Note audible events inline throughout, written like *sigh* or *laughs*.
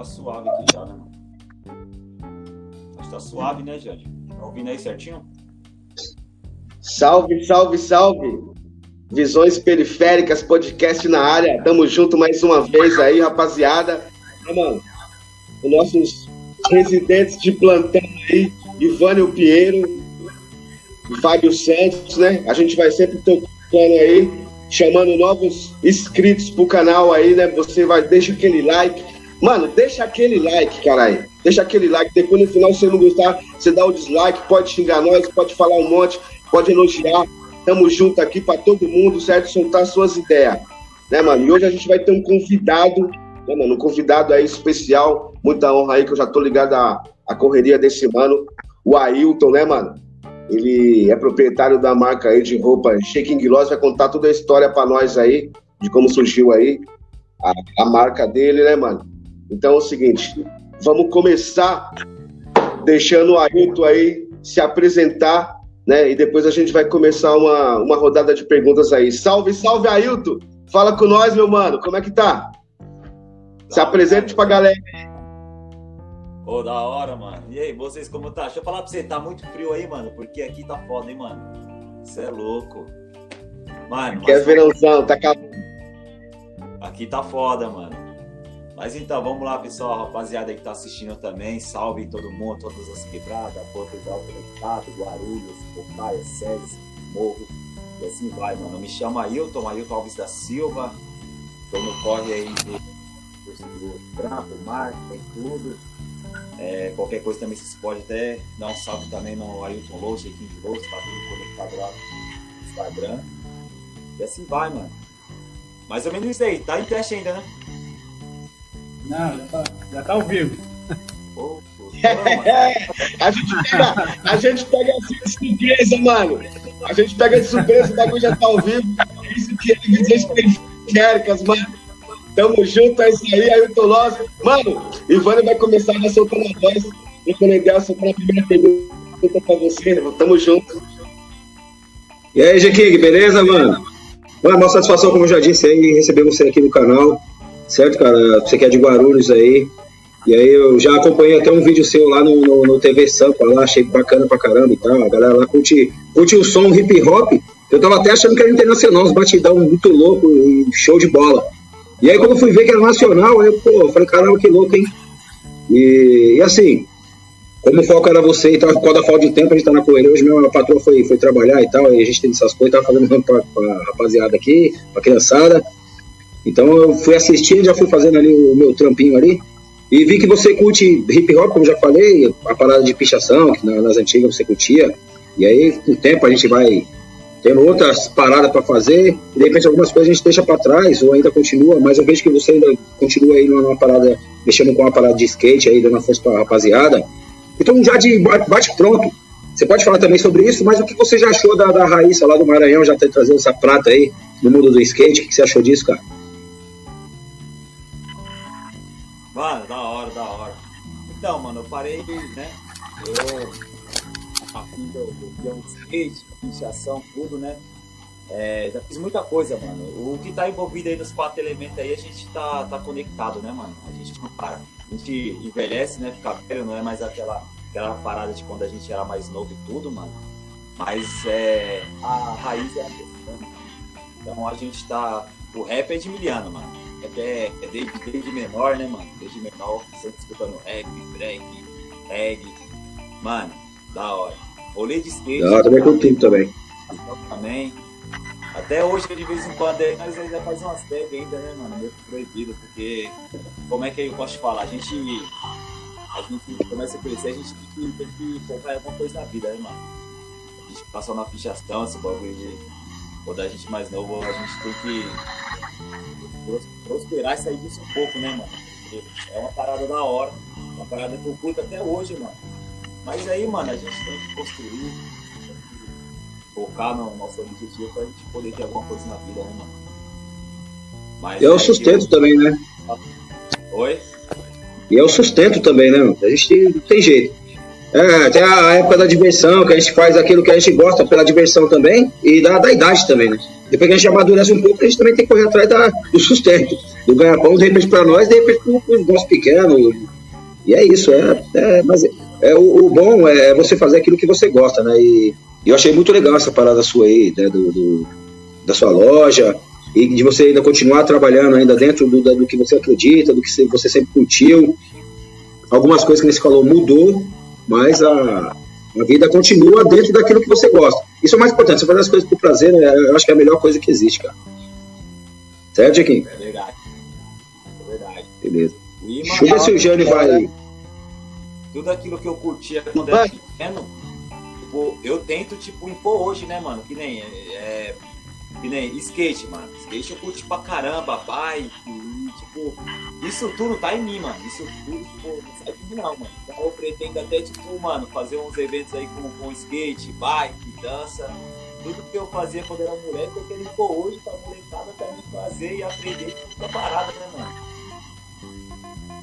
tá suave aqui já, né? Acho que tá suave, né, Jade? Tá ouvindo aí certinho? Salve, salve, salve! Visões Periféricas, podcast na área. Tamo junto mais uma vez aí, rapaziada. Ah, os nossos residentes de plantão aí, Ivânio Pinheiro, Fábio Santos, né? A gente vai sempre tocando aí, chamando novos inscritos pro canal aí, né? Você vai, deixa aquele like. Mano, deixa aquele like, caralho. Deixa aquele like. Depois no final, se você não gostar, você dá o dislike, pode xingar nós, pode falar um monte, pode elogiar. Tamo junto aqui para todo mundo, certo? Soltar suas ideias. Né, mano? E hoje a gente vai ter um convidado, né, mano? Um convidado aí especial. Muita honra aí, que eu já tô ligado à, à correria desse mano. O Ailton, né, mano? Ele é proprietário da marca aí de roupa Shaking Gloss, vai contar toda a história para nós aí, de como surgiu aí a, a marca dele, né, mano? Então é o seguinte, vamos começar deixando o Ailton aí se apresentar, né? E depois a gente vai começar uma, uma rodada de perguntas aí. Salve, salve, Ailton! Fala com nós, meu mano, como é que tá? Se apresente pra galera. Ô, oh, da hora, mano. E aí, vocês como tá? Deixa eu falar pra você, tá muito frio aí, mano, porque aqui tá foda, hein, mano? Você é louco. Mano, aqui é verãozão, tá calmo. Aqui tá foda, mano. Mas então, vamos lá, pessoal, rapaziada que tá assistindo também. Salve todo mundo, todas as quebradas, Portugal Conectado, Guarulhos, Pocaia, SESI, Morro. E assim vai, mano. Me chamo Ailton, Ailton Alves da Silva. Tô no corre aí do, do, do trampo, marketing, tudo. É, qualquer coisa também vocês podem até dar um salve também no Ailton Louça, Chequinho de Louça, tá tudo conectado lá no Instagram. E assim vai, mano. Mais ou menos isso aí, tá em teste ainda, né? Não, já tá, já tá ao vivo. Pô, *laughs* pô, a, gente pega, a gente pega assim de surpresa, mano. A gente pega de surpresa, o bagulho já tá ao vivo. Isso que é visões periféricas, mano. Tamo junto, é isso aí, Ailton Loss. Mano, Ivana vai começar a soltar a voz. E quando eu soltar a primeira pergunta pra você, tamo junto. E aí, G-King, beleza, mano? Mano, uma satisfação, como eu já disse aí, receber você aqui no canal, certo, cara? Você que é de Guarulhos aí. E aí eu já acompanhei até um vídeo seu lá no, no, no TV Sampa lá, achei bacana pra caramba e tal. A galera lá curte, curte o som hip hop. Eu tava até achando que era internacional, uns batidão muito louco e show de bola. E aí quando fui ver que era nacional, aí eu, pô, eu falei, caramba, que louco, hein? E, e assim, como o foco era você e tal, por causa da falta de tempo, a gente tá na correria. Hoje minha patroa foi, foi trabalhar e tal, e a gente tem essas coisas, tava fazendo *laughs* pra, pra rapaziada aqui, pra criançada. Então eu fui assistir, já fui fazendo ali o meu trampinho ali. E vi que você curte hip hop, como já falei, a parada de pichação, que nas antigas você curtia. E aí, com o tempo, a gente vai tendo outras paradas para fazer, e de repente algumas coisas a gente deixa para trás ou ainda continua, mas eu vejo que você ainda continua aí numa parada, mexendo com uma parada de skate aí, dando a força pra rapaziada. Então, já de bate pronto, você pode falar também sobre isso, mas o que você já achou da, da Raíssa lá do Maranhão, já ter trazido essa prata aí no mundo do skate? O que você achou disso, cara? Mano, da hora, da hora. Então, mano, eu parei, né? Eu a fim do, do skate, iniciação, tudo, né? É, já fiz muita coisa, mano. O que tá envolvido aí nos quatro elementos aí, a gente tá, tá conectado, né, mano? A gente não para. A gente envelhece, né? Fica velho, não é mais aquela, aquela parada de quando a gente era mais novo e tudo, mano. Mas é, a raiz é a questão. Então a gente tá. O rap é de miliano, mano. Rap é, é desde, desde menor, né, mano? Desde menor, sempre escutando rap, break, reggae. Mano, da hora. Rolê de skate. Da hora, também curti também. Também. Até hoje, de vez em quando, aí, nós ainda faz umas tags ainda, né, mano? Meio proibido, porque como é que eu posso te falar? A gente. A gente começa a crescer, a gente tem que, tem que focar em alguma coisa na vida, né, mano? A gente passou na pichação, esse bagulho de. Quando a gente é mais novo, a gente tem que prosperar e sair disso um pouco, né, mano? Porque é uma parada da hora, uma parada que eu curto até hoje, mano. Mas aí, mano, a gente tem que construir, tem que focar no nosso objetivo pra gente poder ter alguma coisa na vida, né, mano? Mas e é o sustento eu... também, né? Oi? E é o sustento também, né, mano? A gente não tem jeito. É, tem a época da diversão, que a gente faz aquilo que a gente gosta pela diversão também, e da, da idade também, né? Depois que a gente amadurece um pouco, a gente também tem que correr atrás da, do sustento, do ganha-pão, de repente para nós, de repente para os nossos pequenos. E é isso, é, é mas é, o, o, bom é você fazer aquilo que você gosta, né? E eu achei muito legal essa parada sua aí, né? do, do da sua loja, e de você ainda continuar trabalhando ainda dentro do, do que você acredita, do que você sempre curtiu. Algumas coisas que você falou mudou, mas a, a vida continua dentro daquilo que você gosta. Isso é o mais importante. Você fazer as coisas por prazer, né, eu acho que é a melhor coisa que existe, cara. Certo, Jequim? É verdade. É verdade. Beleza. Deixa eu ver se o Jânio vai. Tudo aquilo que eu curtia quando era pequeno, tipo, eu tento, tipo, impor hoje, né, mano? Que nem. É, que nem skate, mano. Skate eu curti pra caramba, bike, e, tipo, isso tudo tá em mim, mano. Isso tudo, tipo, não sai de mim não, mano. Então eu pretendo até, tipo, mano, fazer uns eventos aí com, com skate, bike, dança. Tudo que eu fazia quando era moleque, eu quero impor hoje pra molecada também fazer e aprender tudo parada, né, mano?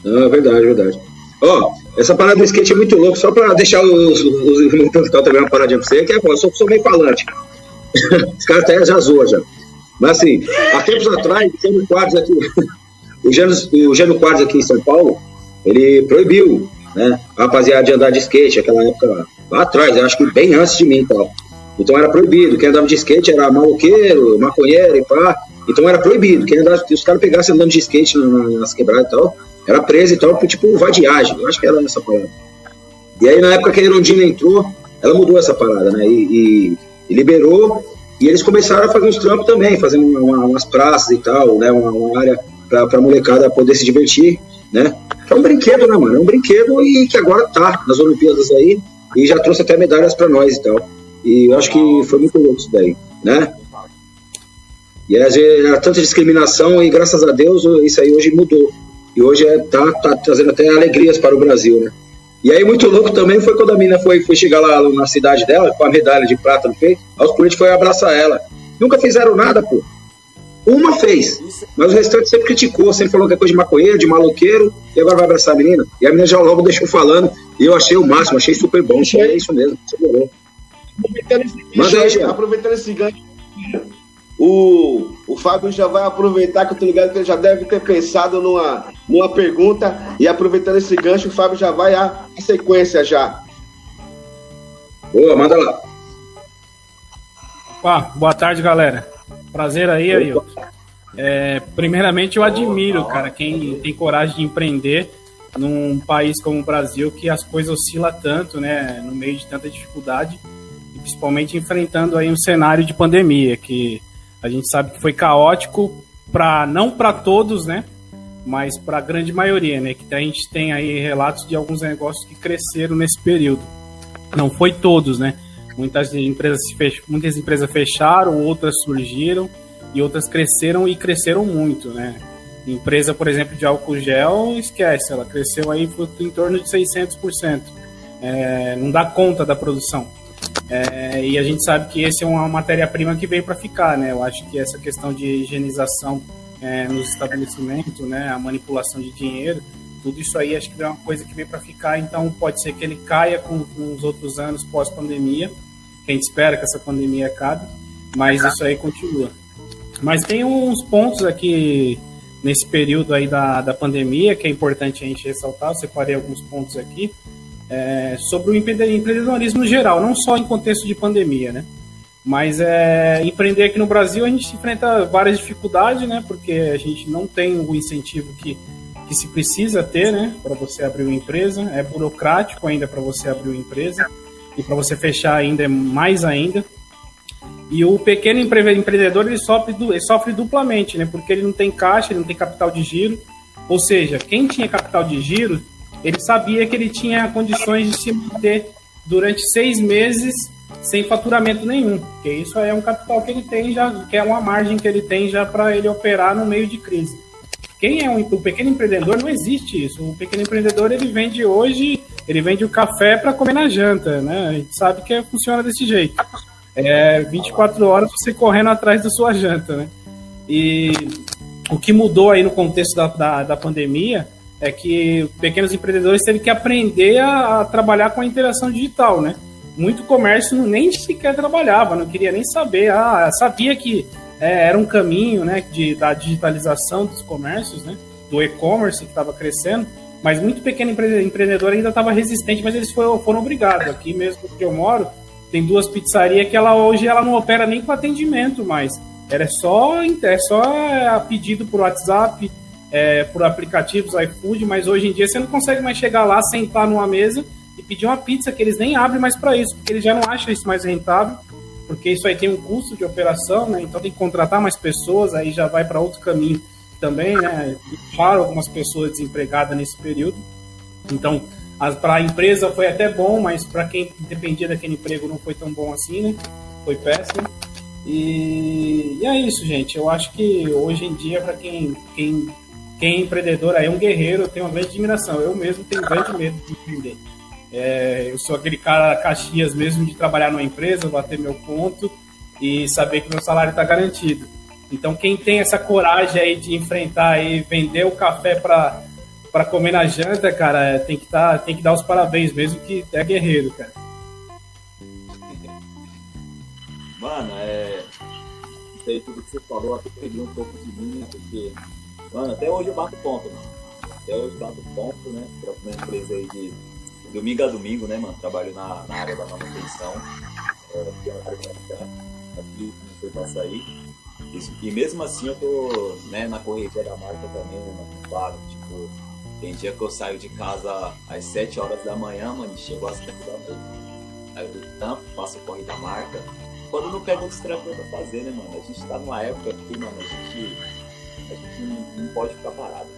É verdade, é verdade. Ó, oh, essa parada do skate é muito louco, só pra deixar os, os, os também uma paradinha pra você, que é, pô, eu sou, sou meio falante. Os caras até já zoam já. Mas assim, há tempos atrás, o Gênio Quadros aqui, o o Quadros aqui em São Paulo, ele proibiu, né, a rapaziada de andar de skate, aquela época lá atrás, eu acho que bem antes de mim e tal. Então era proibido. Quem andava de skate era maloqueiro, maconheiro e pá. Então era proibido. Quem andava, os caras pegassem andando de skate nas quebradas e tal, era preso e tal, tipo vadiagem. Eu acho que era essa palavra. E aí na época que a Irondina entrou, ela mudou essa parada, né? E, e e liberou, e eles começaram a fazer uns trampos também, fazendo uma, umas praças e tal, né, uma, uma área para a molecada poder se divertir, né. É um brinquedo, né, mano? É um brinquedo e que agora tá nas Olimpíadas aí, e já trouxe até medalhas para nós e tal. E eu acho que foi muito louco isso daí, né? E era tanta discriminação e graças a Deus isso aí hoje mudou. E hoje é, tá, tá trazendo até alegrias para o Brasil, né? E aí, muito louco também foi quando a mina foi, foi chegar lá na cidade dela, com a medalha de prata no peito, aí os políticos foram abraçar ela. Nunca fizeram nada, pô. Uma fez, mas o restante sempre criticou, sempre falou que é coisa de maconheiro, de maloqueiro, e agora vai abraçar a menina. E a menina já logo deixou falando, e eu achei o máximo, achei super bom, achei é isso mesmo, você Aproveitando esse gancho, aproveitando esse gancho, o, o Fábio já vai aproveitar, que eu tô ligado que ele já deve ter pensado numa, numa pergunta. E aproveitando esse gancho, o Fábio já vai à sequência já. Boa, manda lá. Opa, boa tarde, galera. Prazer aí, Ailton. É, primeiramente, eu admiro, cara, quem tem coragem de empreender num país como o Brasil, que as coisas oscilam tanto, né, no meio de tanta dificuldade, e principalmente enfrentando aí um cenário de pandemia, que a gente sabe que foi caótico para não para todos, né? Mas para a grande maioria, né? Que a gente tem aí relatos de alguns negócios que cresceram nesse período. Não foi todos, né? Muitas empresas, fech... Muitas empresas fecharam, outras surgiram e outras cresceram e cresceram muito, né? Empresa, por exemplo, de álcool gel, esquece, ela cresceu aí em torno de 600%. É, não dá conta da produção. É, e a gente sabe que esse é uma matéria-prima que veio para ficar, né? Eu acho que essa questão de higienização é, nos estabelecimentos, né? A manipulação de dinheiro, tudo isso aí acho que é uma coisa que veio para ficar. Então pode ser que ele caia com, com os outros anos pós-pandemia. A gente espera que essa pandemia acabe, mas isso aí continua. Mas tem uns pontos aqui nesse período aí da, da pandemia que é importante a gente ressaltar. Eu separei alguns pontos aqui é, sobre o empreendedorismo geral, não só em contexto de pandemia, né? Mas é, empreender aqui no Brasil a gente enfrenta várias dificuldades, né? Porque a gente não tem o incentivo que, que se precisa ter, né? Para você abrir uma empresa. É burocrático ainda para você abrir uma empresa. E para você fechar ainda é mais ainda. E o pequeno empreendedor ele sofre, ele sofre duplamente, né? Porque ele não tem caixa, ele não tem capital de giro. Ou seja, quem tinha capital de giro ele sabia que ele tinha condições de se manter durante seis meses sem faturamento nenhum, porque isso é um capital que ele tem já, que é uma margem que ele tem já para ele operar no meio de crise. Quem é um, pequeno empreendedor não existe isso. O pequeno empreendedor ele vende hoje, ele vende o café para comer na janta, né? A gente sabe que funciona desse jeito. É 24 horas você correndo atrás da sua janta, né? E o que mudou aí no contexto da, da, da pandemia é que pequenos empreendedores têm que aprender a, a trabalhar com a interação digital, né? Muito comércio nem sequer trabalhava, não queria nem saber. Ah, sabia que é, era um caminho, né, de, da digitalização dos comércios, né, do e-commerce que estava crescendo, mas muito pequeno empreendedor ainda estava resistente, mas eles foram, foram obrigados. Aqui mesmo que eu moro, tem duas pizzarias que ela hoje ela não opera nem com atendimento mais. Era só é só é, pedido por WhatsApp, é, por aplicativos iFood, mas hoje em dia você não consegue mais chegar lá, sentar numa mesa e pedir uma pizza que eles nem abrem mais para isso, porque eles já não acham isso mais rentável, porque isso aí tem um custo de operação, né? Então tem que contratar mais pessoas, aí já vai para outro caminho também, né? Para algumas pessoas desempregadas nesse período. Então, para a empresa foi até bom, mas para quem dependia daquele emprego não foi tão bom assim, né? Foi péssimo. E, e é isso, gente. Eu acho que hoje em dia, para quem, quem, quem é empreendedor aí, é um guerreiro, tenho uma grande admiração. Eu mesmo tenho grande medo de empreender. É, eu sou aquele cara Caxias mesmo de trabalhar numa empresa, bater meu ponto e saber que meu salário está garantido. Então, quem tem essa coragem aí de enfrentar e vender o café para para comer na janta, cara, tem que tá, tem que dar os parabéns mesmo que é guerreiro, cara. Mano, é sei tudo que você falou, até peguei um pouco de mim? Porque, mano, até hoje eu bato ponto, mano. Até hoje eu bato ponto, né? Pra uma empresa aí de domingo a domingo, né, mano? Trabalho na, na área da manutenção. É, área aqui, não foi pra sair. Isso, e mesmo assim eu tô né, na correria da marca também, né, mano? Claro, tipo, tem dia que eu saio de casa às 7 horas da manhã, mano, e chego às 7 da noite. Aí eu tampo, faço o corre da marca. Quando não pego outros trampos pra fazer, né, mano? A gente tá numa época que, mano, a gente, a gente não, não pode ficar parado.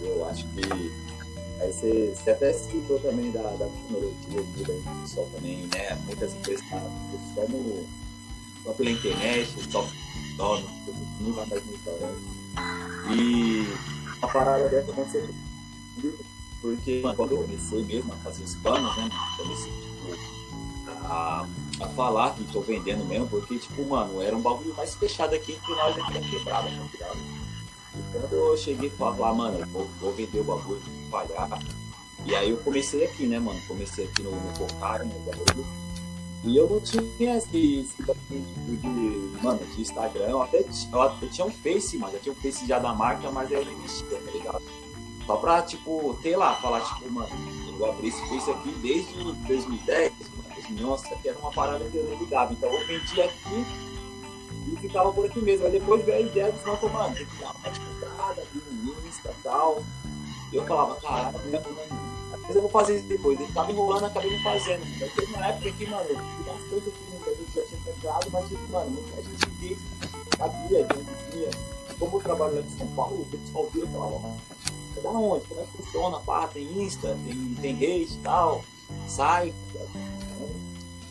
Eu acho que. Aí você, você até citou também da, da tecnologia, do pessoal também, né? Muitas empresas só, no, só pela internet, só no, no, no, no restaurante. E a parada dessa aconteceu porque quando eu comecei mesmo a fazer os planos, né? Comecei, tipo, a, a falar que estou vendendo mesmo, porque, tipo, mano, era um bagulho mais fechado aqui entre nós aqui da quebrada, tá ligado? E quando eu cheguei a falar, mano, vou, vou vender o bagulho, vou falhar. E aí eu comecei aqui, né, mano? Comecei aqui no, no Pocari, no bagulho. E eu não tinha esse, tipo de, mano, de Instagram. Eu até eu, eu tinha um Face, mano. Já tinha um Face já da marca, mas eu não mexia, tá ligado? Só pra, tipo, ter lá, falar, tipo, mano, eu abri esse Face aqui desde 2010, 2011, isso aqui era uma parada que eu ligava. Então eu vendia aqui e ficava por aqui mesmo. Aí depois veio a ideia do final, mano, tem que dar uma divulgada, abrir um Insta e tal. E eu falava, às vezes eu vou fazer isso depois. Ele tava enrolando, acabei não fazendo. Aí teve uma época que, mano, bastante aqui, muita gente já tinha comprado, mas, tipo, mano, muita gente via, sabia vinha. Como eu trabalho lá em São Paulo, o pessoal vira e falava, mano, da onde? Como é que funciona? Pá, tem Insta, tem, tem rede e tal, sai.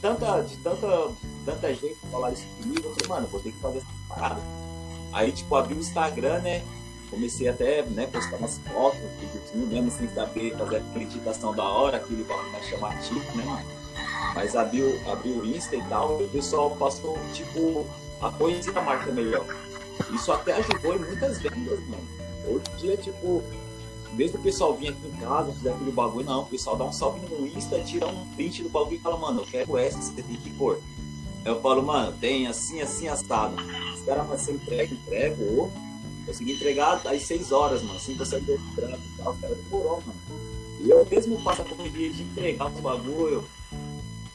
Tanta, de tanta, tanta gente falar isso comigo, eu falei, mano, vou ter que fazer essa parada. Aí, tipo, abri o Instagram, né? Comecei até, né, postar umas fotos, tudo mesmo sem saber fazer a digitação da hora, aquele bagulho mais chamativo, né, mano? Mas abri, abri o Insta e tal, e o pessoal passou, tipo, a conhecer a marca melhor. Isso até ajudou em muitas vendas, mano. Hoje em dia, tipo, vez do pessoal vir aqui em casa, fazer aquele bagulho, não, o pessoal dá um salve no Insta, tira um print do bagulho e fala, mano, eu quero essa, você tem que pôr. Eu falo, mano, tem assim, assim, assado. Os caras, mas você entrega, entrega, ou consegui entregar às 6 horas, mano, assim, você deu trampo e tal, os caras demorou, mano. E eu mesmo faço a correria de entregar os bagulho,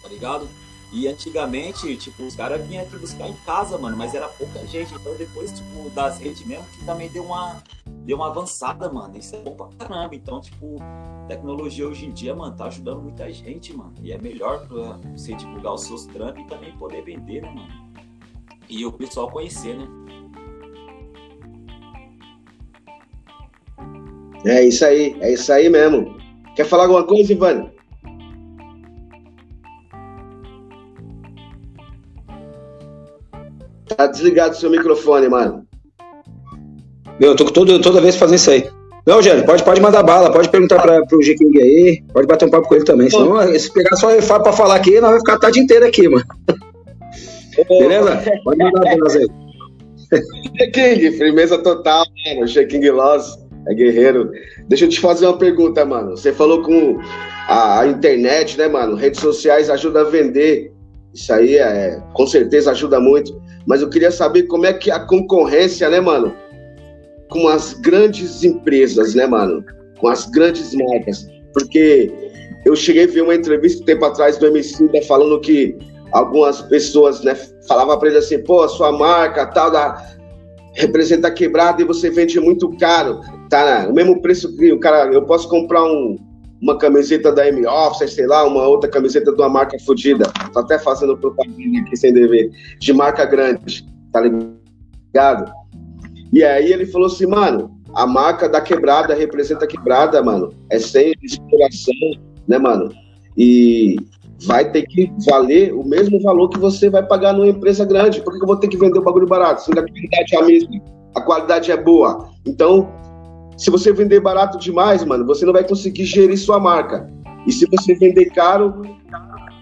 tá ligado? E antigamente, tipo, os caras vinham aqui buscar em casa, mano, mas era pouca gente. Então depois, tipo, das redes mesmo, que também deu uma, deu uma avançada, mano. Isso é bom pra caramba. Então, tipo, tecnologia hoje em dia, mano, tá ajudando muita gente, mano. E é melhor pra você divulgar os seus trampos e também poder vender, né, mano? E o pessoal conhecer, né? É isso aí, é isso aí mesmo. Quer falar alguma coisa, Ivan? Tá desligado o seu microfone, mano. Meu, eu tô todo, toda vez fazendo isso aí. Não, Jânio, pode, pode mandar bala, pode perguntar pra, pro G King aí, pode bater um papo com ele também. Senão, se pegar só ele pra falar aqui, nós vamos ficar a tarde inteira aqui, mano. Beleza? Pode mandar nós aí. G King, firmeza total, mano. G King Loss. É guerreiro. Deixa eu te fazer uma pergunta, mano. Você falou com a, a internet, né, mano? Redes sociais ajudam a vender. Isso aí é, com certeza ajuda muito. Mas eu queria saber como é que a concorrência, né, mano? Com as grandes empresas, né, mano? Com as grandes marcas. Porque eu cheguei a ver uma entrevista um tempo atrás do MC né, falando que algumas pessoas, né, falavam para ele assim, pô, a sua marca tal, da, representa quebrada e você vende muito caro, tá? O mesmo preço que o cara, eu posso comprar um, uma camiseta da M-Office, sei lá, uma outra camiseta de uma marca fodida. Tô até fazendo propaganda aqui sem dever, de marca grande, tá ligado? E aí ele falou assim, mano, a marca da quebrada representa quebrada, mano. É sem inspiração, né, mano? E vai ter que valer o mesmo valor que você vai pagar numa empresa grande. Por que eu vou ter que vender o bagulho barato? Se a qualidade é a mesma, a qualidade é boa. Então, se você vender barato demais, mano, você não vai conseguir gerir sua marca. E se você vender caro,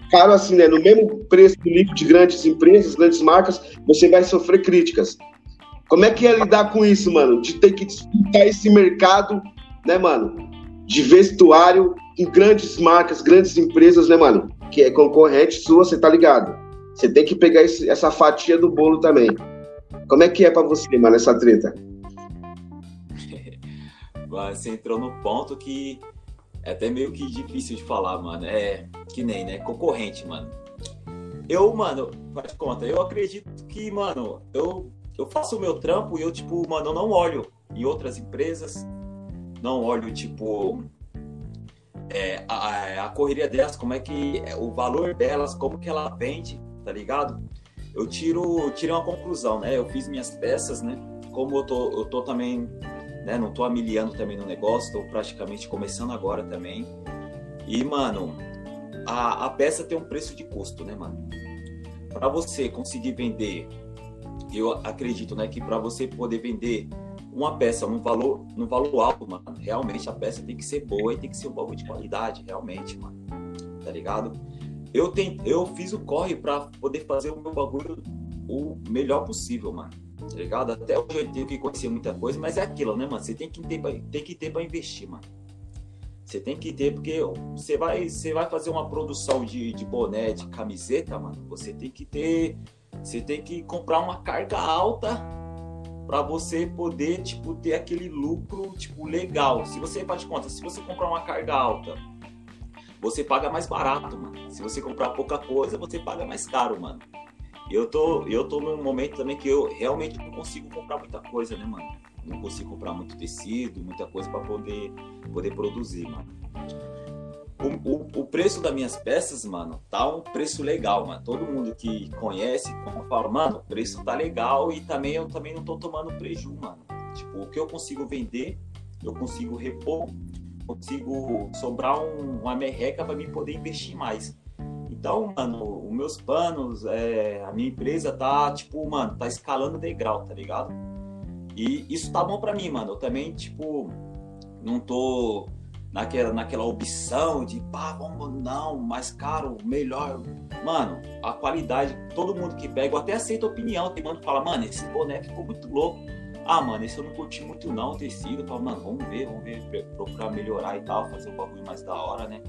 caro assim, né, no mesmo preço do livro de grandes empresas, grandes marcas, você vai sofrer críticas. Como é que é lidar com isso, mano? De ter que disputar esse mercado, né, mano? De vestuário em grandes marcas, grandes empresas, né, mano? Que é concorrente sua, você tá ligado? Você tem que pegar esse, essa fatia do bolo também. Como é que é para você, mano, essa treta? *laughs* Você entrou no ponto que é até meio que difícil de falar, mano. É que nem, né? Concorrente, mano. Eu, mano, faz conta, eu acredito que, mano, eu eu faço o meu trampo e eu, tipo, mano, eu não olho em outras empresas, não olho, tipo, é, a, a, correria delas, como é que, é, o valor delas, como que ela vende, tá ligado? Eu tiro, tiro uma conclusão, né? Eu fiz minhas peças, né? Como eu tô, eu tô também, né? Não tô amiliando também no negócio, tô praticamente começando agora também. E, mano, a, a peça tem um preço de custo, né, mano? Para você conseguir vender eu acredito, né, que para você poder vender uma peça num valor, num valor alto, mano, realmente a peça tem que ser boa e tem que ser um bagulho de qualidade, realmente, mano. Tá ligado? Eu, tem, eu fiz o corre para poder fazer o meu bagulho o melhor possível, mano. Tá ligado? Até hoje eu tenho que conhecer muita coisa, mas é aquilo, né, mano? Você tem que ter, tem que ter para investir, mano. Você tem que ter, porque você vai, você vai fazer uma produção de, de boné, de camiseta, mano. Você tem que ter você tem que comprar uma carga alta para você poder tipo ter aquele lucro tipo legal. Se você faz conta, se você comprar uma carga alta, você paga mais barato, mano. Se você comprar pouca coisa, você paga mais caro, mano. Eu tô, eu tô num momento também que eu realmente não consigo comprar muita coisa, né, mano? Não consigo comprar muito tecido, muita coisa para poder poder produzir, mano o, o, o, preço das minhas peças, mano, tá um preço legal, mano. Todo mundo que conhece, fala, mano, o preço tá legal e também eu também não tô tomando prejuízo, mano. Tipo, o que eu consigo vender, eu consigo repor, consigo sobrar um, uma merreca para mim poder investir mais. Então, mano, os meus planos, é, a minha empresa tá, tipo, mano, tá escalando degrau, tá ligado? E isso tá bom para mim, mano. Eu também, tipo, não tô naquela, naquela opção de pá, vamos não, mais caro, melhor. Mano, a qualidade, todo mundo que pega, eu até aceito a opinião, tem mano que fala, mano, esse boné ficou muito louco. Ah, mano, esse eu não curti muito não, o tecido. Eu falo, mano, vamos ver, vamos ver, procurar melhorar e tal, fazer um bagulho mais da hora, né?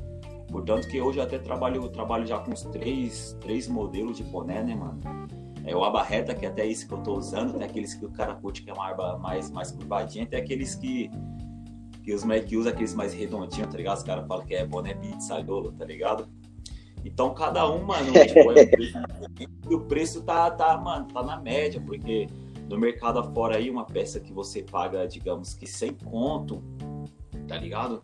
Portanto que hoje até trabalho, eu trabalho já com os três, três modelos de boné, né, mano? É o aba reta, que é até isso que eu tô usando, tem aqueles que o cara curte que é uma aba mais, mais curvadinha, tem aqueles que que os moleques usam aqueles mais redondinhos, tá ligado? Os caras falam que é boné pizzaiolo, tá ligado? Então cada um, mano, *laughs* tipo, é o preço, e o preço tá, tá, mano, tá na média, porque no mercado afora aí, uma peça que você paga, digamos que sem conto, tá ligado?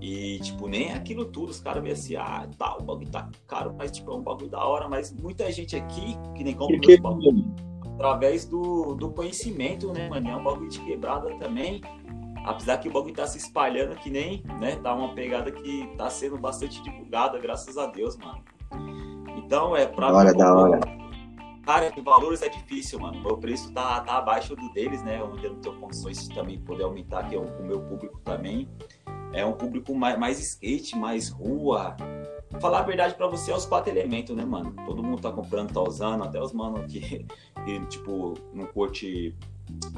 E, tipo, nem aquilo tudo, os caras veem assim, ah, tá, o bagulho tá caro, mas, tipo, é um bagulho da hora, mas muita gente aqui, que nem compra os bagulho, através do, do conhecimento, né, mano? É um bagulho de quebrada também, Apesar que o bagulho tá se espalhando que nem, né? Tá uma pegada que tá sendo bastante divulgada, graças a Deus, mano. Então, é pra. Hora da hora. Cara, de valores é difícil, mano. O preço tá, tá abaixo do deles, né? Onde eu não tenho condições de também poder aumentar, que é o, o meu público também. É um público mais, mais skate, mais rua, falar a verdade pra você é os quatro elementos, né, mano? Todo mundo tá comprando, tá usando, até os mano que, que tipo, não curte.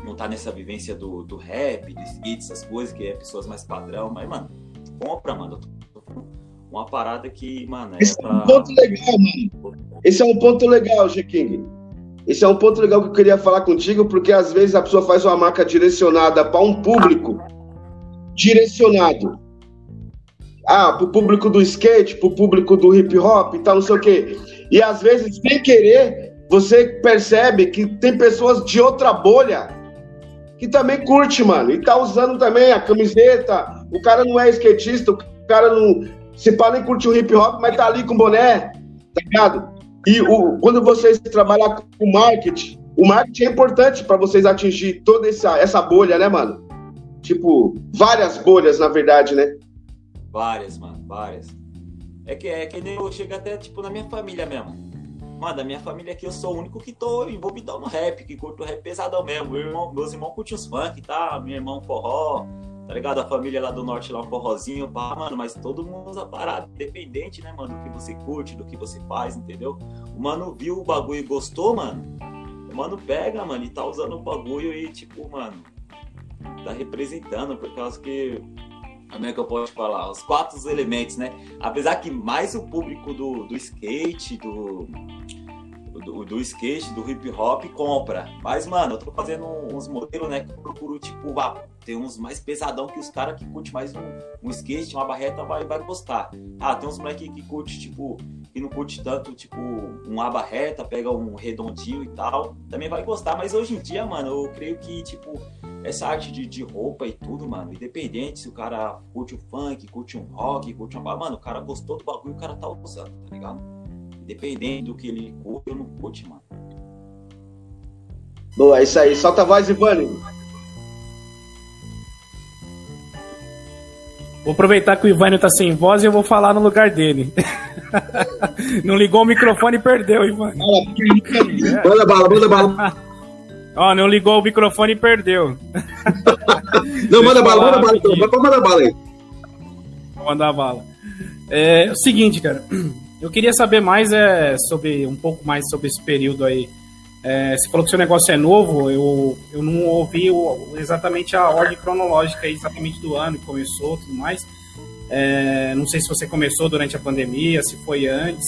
Não tá nessa vivência do, do rap, do skate, essas coisas, que é pessoas mais padrão, mas, mano, compra, mano. Uma parada que, mano, é Esse pra... é um ponto legal, mano. Esse é um ponto legal, G-King. Esse é um ponto legal que eu queria falar contigo, porque às vezes a pessoa faz uma marca direcionada para um público direcionado. Ah, pro público do skate, pro público do hip hop e tal, não sei o quê. E às vezes, sem querer, você percebe que tem pessoas de outra bolha que também curte, mano, e tá usando também a camiseta. O cara não é skatista, o cara não se pá nem curte o hip hop, mas tá ali com boné, tá ligado? E o, quando vocês trabalham com marketing, o marketing é importante para vocês atingir toda essa, essa bolha, né, mano? Tipo, várias bolhas, na verdade, né? Várias, mano, várias. É que é que nem eu chego até, tipo, na minha família mesmo. Mano, da minha família aqui eu sou o único que tô envolvido no rap, que curto rap pesadão mesmo. Meu irmão, meus irmãos curtem os funk, tá? Meu irmão forró, tá ligado? A família lá do norte lá, um forrozinho, pá, mano, mas todo mundo usa parada, independente, né, mano, do que você curte, do que você faz, entendeu? O mano viu o bagulho e gostou, mano. O mano pega, mano, e tá usando o bagulho e, tipo, mano, tá representando, por causa que. Como é que eu posso falar? Os quatro elementos, né? Apesar que mais o público do, do skate, do, do, do skate, do hip hop compra. Mas, mano, eu tô fazendo uns modelos, né? Que eu procuro, tipo, ah, tem uns mais pesadão que os caras que curte mais um, um skate, uma barreta, vai, vai gostar. Ah, tem uns moleque que curte, tipo, que não curte tanto, tipo, um aba reta, pega um redondinho e tal, também vai gostar. Mas hoje em dia, mano, eu creio que, tipo, essa arte de, de roupa e tudo, mano, independente se o cara curte o funk, curte um rock, curte uma. Mano, o cara gostou do bagulho o cara tá usando, tá ligado? Independente do que ele curte ou não curte, mano. Boa, é isso aí. Solta a voz, Ivani. Vou aproveitar que o Ivânio tá sem voz e eu vou falar no lugar dele. *laughs* Não ligou o microfone e perdeu, Ivânio. Manda bala, manda bala. Ó, não ligou o microfone e perdeu. *laughs* Não, manda eu bala, manda bala então. mandar bala aí. Vou mandar bala. É, o seguinte, cara. Eu queria saber mais é, sobre um pouco mais sobre esse período aí. É, você falou que seu negócio é novo, eu, eu não ouvi o- exatamente a ordem cronológica exatamente do ano que começou tudo mais. É, não sei se você começou durante a pandemia, se foi antes.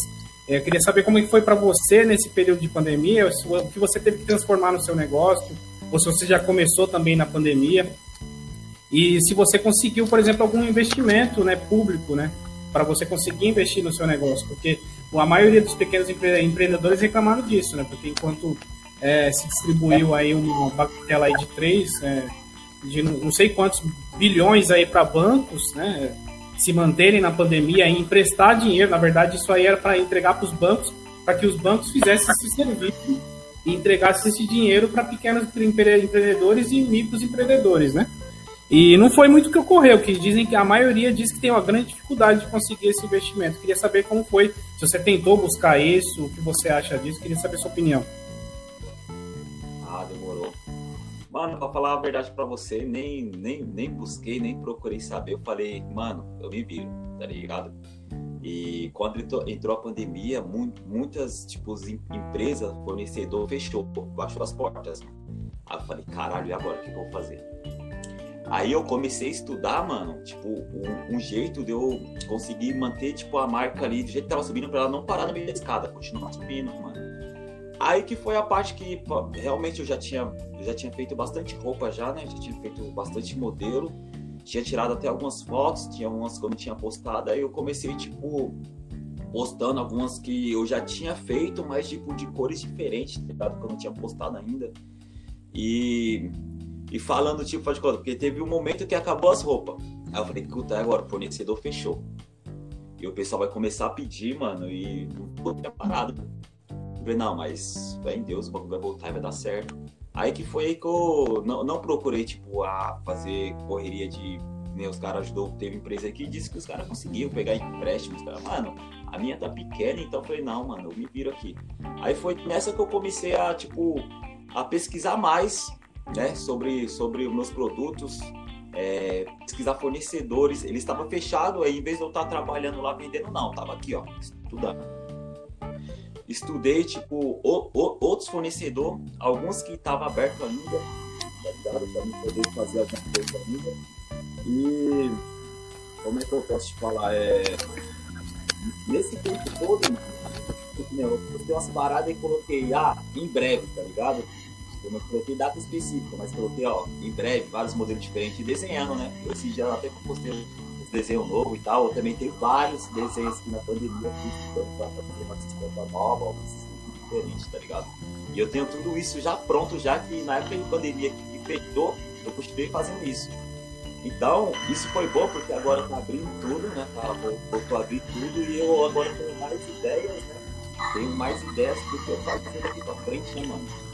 É, eu queria saber como é foi para você nesse período de pandemia, o que você teve que transformar no seu negócio, ou se você já começou também na pandemia. E se você conseguiu, por exemplo, algum investimento né, público, né? Para você conseguir investir no seu negócio. Porque a maioria dos pequenos empre- empreendedores reclamaram disso, né? Porque enquanto é, se distribuiu aí uma bagatela aí de três, é, de não, sei quantos bilhões aí para bancos, né? Se manterem na pandemia e emprestar dinheiro. Na verdade, isso aí era para entregar para os bancos, para que os bancos fizessem esse serviço e entregassem esse dinheiro para pequenos empre- empreendedores e microempreendedores, né? E não foi muito o que ocorreu, que dizem que a maioria diz que tem uma grande dificuldade de conseguir esse investimento. Queria saber como foi, se você tentou buscar isso, o que você acha disso, queria saber sua opinião. Ah, demorou. Mano, pra falar a verdade pra você, nem, nem, nem busquei, nem procurei saber. Eu falei, mano, eu me viro, tá ligado? E quando entrou, a pandemia, mu- muitas, tipo, as em- empresas, fornecedor, fechou, baixou as portas. Aí eu falei, caralho, e agora? O que eu vou fazer? Aí eu comecei a estudar, mano, tipo, um, um jeito de eu conseguir manter, tipo, a marca ali do jeito que tava subindo pra ela não parar no meio da escada, continuar subindo, mano. Aí que foi a parte que pô, realmente eu já tinha, eu já tinha feito bastante roupa já, né? Já tinha feito bastante modelo, tinha tirado até algumas fotos, tinha umas que eu não tinha postado, aí eu comecei, tipo, postando algumas que eu já tinha feito, mas tipo de cores diferentes, tá ligado? Que eu não tinha postado ainda. E, e falando tipo faz conta, porque teve um momento que acabou as roupas. Aí eu falei, puta, agora o fornecedor fechou. E o pessoal vai começar a pedir, mano, e não tô preparado. Eu falei, não, mas fé em Deus, o bagulho vai voltar e vai dar certo. Aí que foi aí que eu não, não procurei, tipo, a fazer correria de. Né, os caras ajudou, teve empresa aqui e disse que os caras conseguiam pegar empréstimos. Cara. Mano, a minha tá pequena, então eu falei, não, mano, eu me viro aqui. Aí foi nessa que eu comecei a, tipo, a pesquisar mais, né, sobre, sobre os meus produtos, é, pesquisar fornecedores. Ele estava fechado, aí em vez de eu estar trabalhando lá vendendo, não, tava aqui, ó, estudando. Estudei, tipo, o, o, outros fornecedores, alguns que estavam abertos ainda, tá ligado? Poder fazer alguma coisa ainda. E como é que eu posso te falar? É, nesse tempo todo, mano, eu postei umas paradas e coloquei, ah, em breve, tá ligado? Eu não coloquei data específica, mas coloquei, ó, em breve, vários modelos diferentes desenhando, né? Esse dia até eu postei os desenhos novos e tal, eu também tenho vários desenhos que na pandemia eu fiz pra fazer uma estampa nova, uma diferente, tá ligado? E eu tenho tudo isso já pronto, já que na época de pandemia que fechou, eu continuei fazendo isso. Então, isso foi bom porque agora tá abrindo tudo, né? Tá, voltou a abrir tudo e eu agora tenho mais ideias, né? Tenho mais ideias do que eu faço daqui pra frente, né, mano?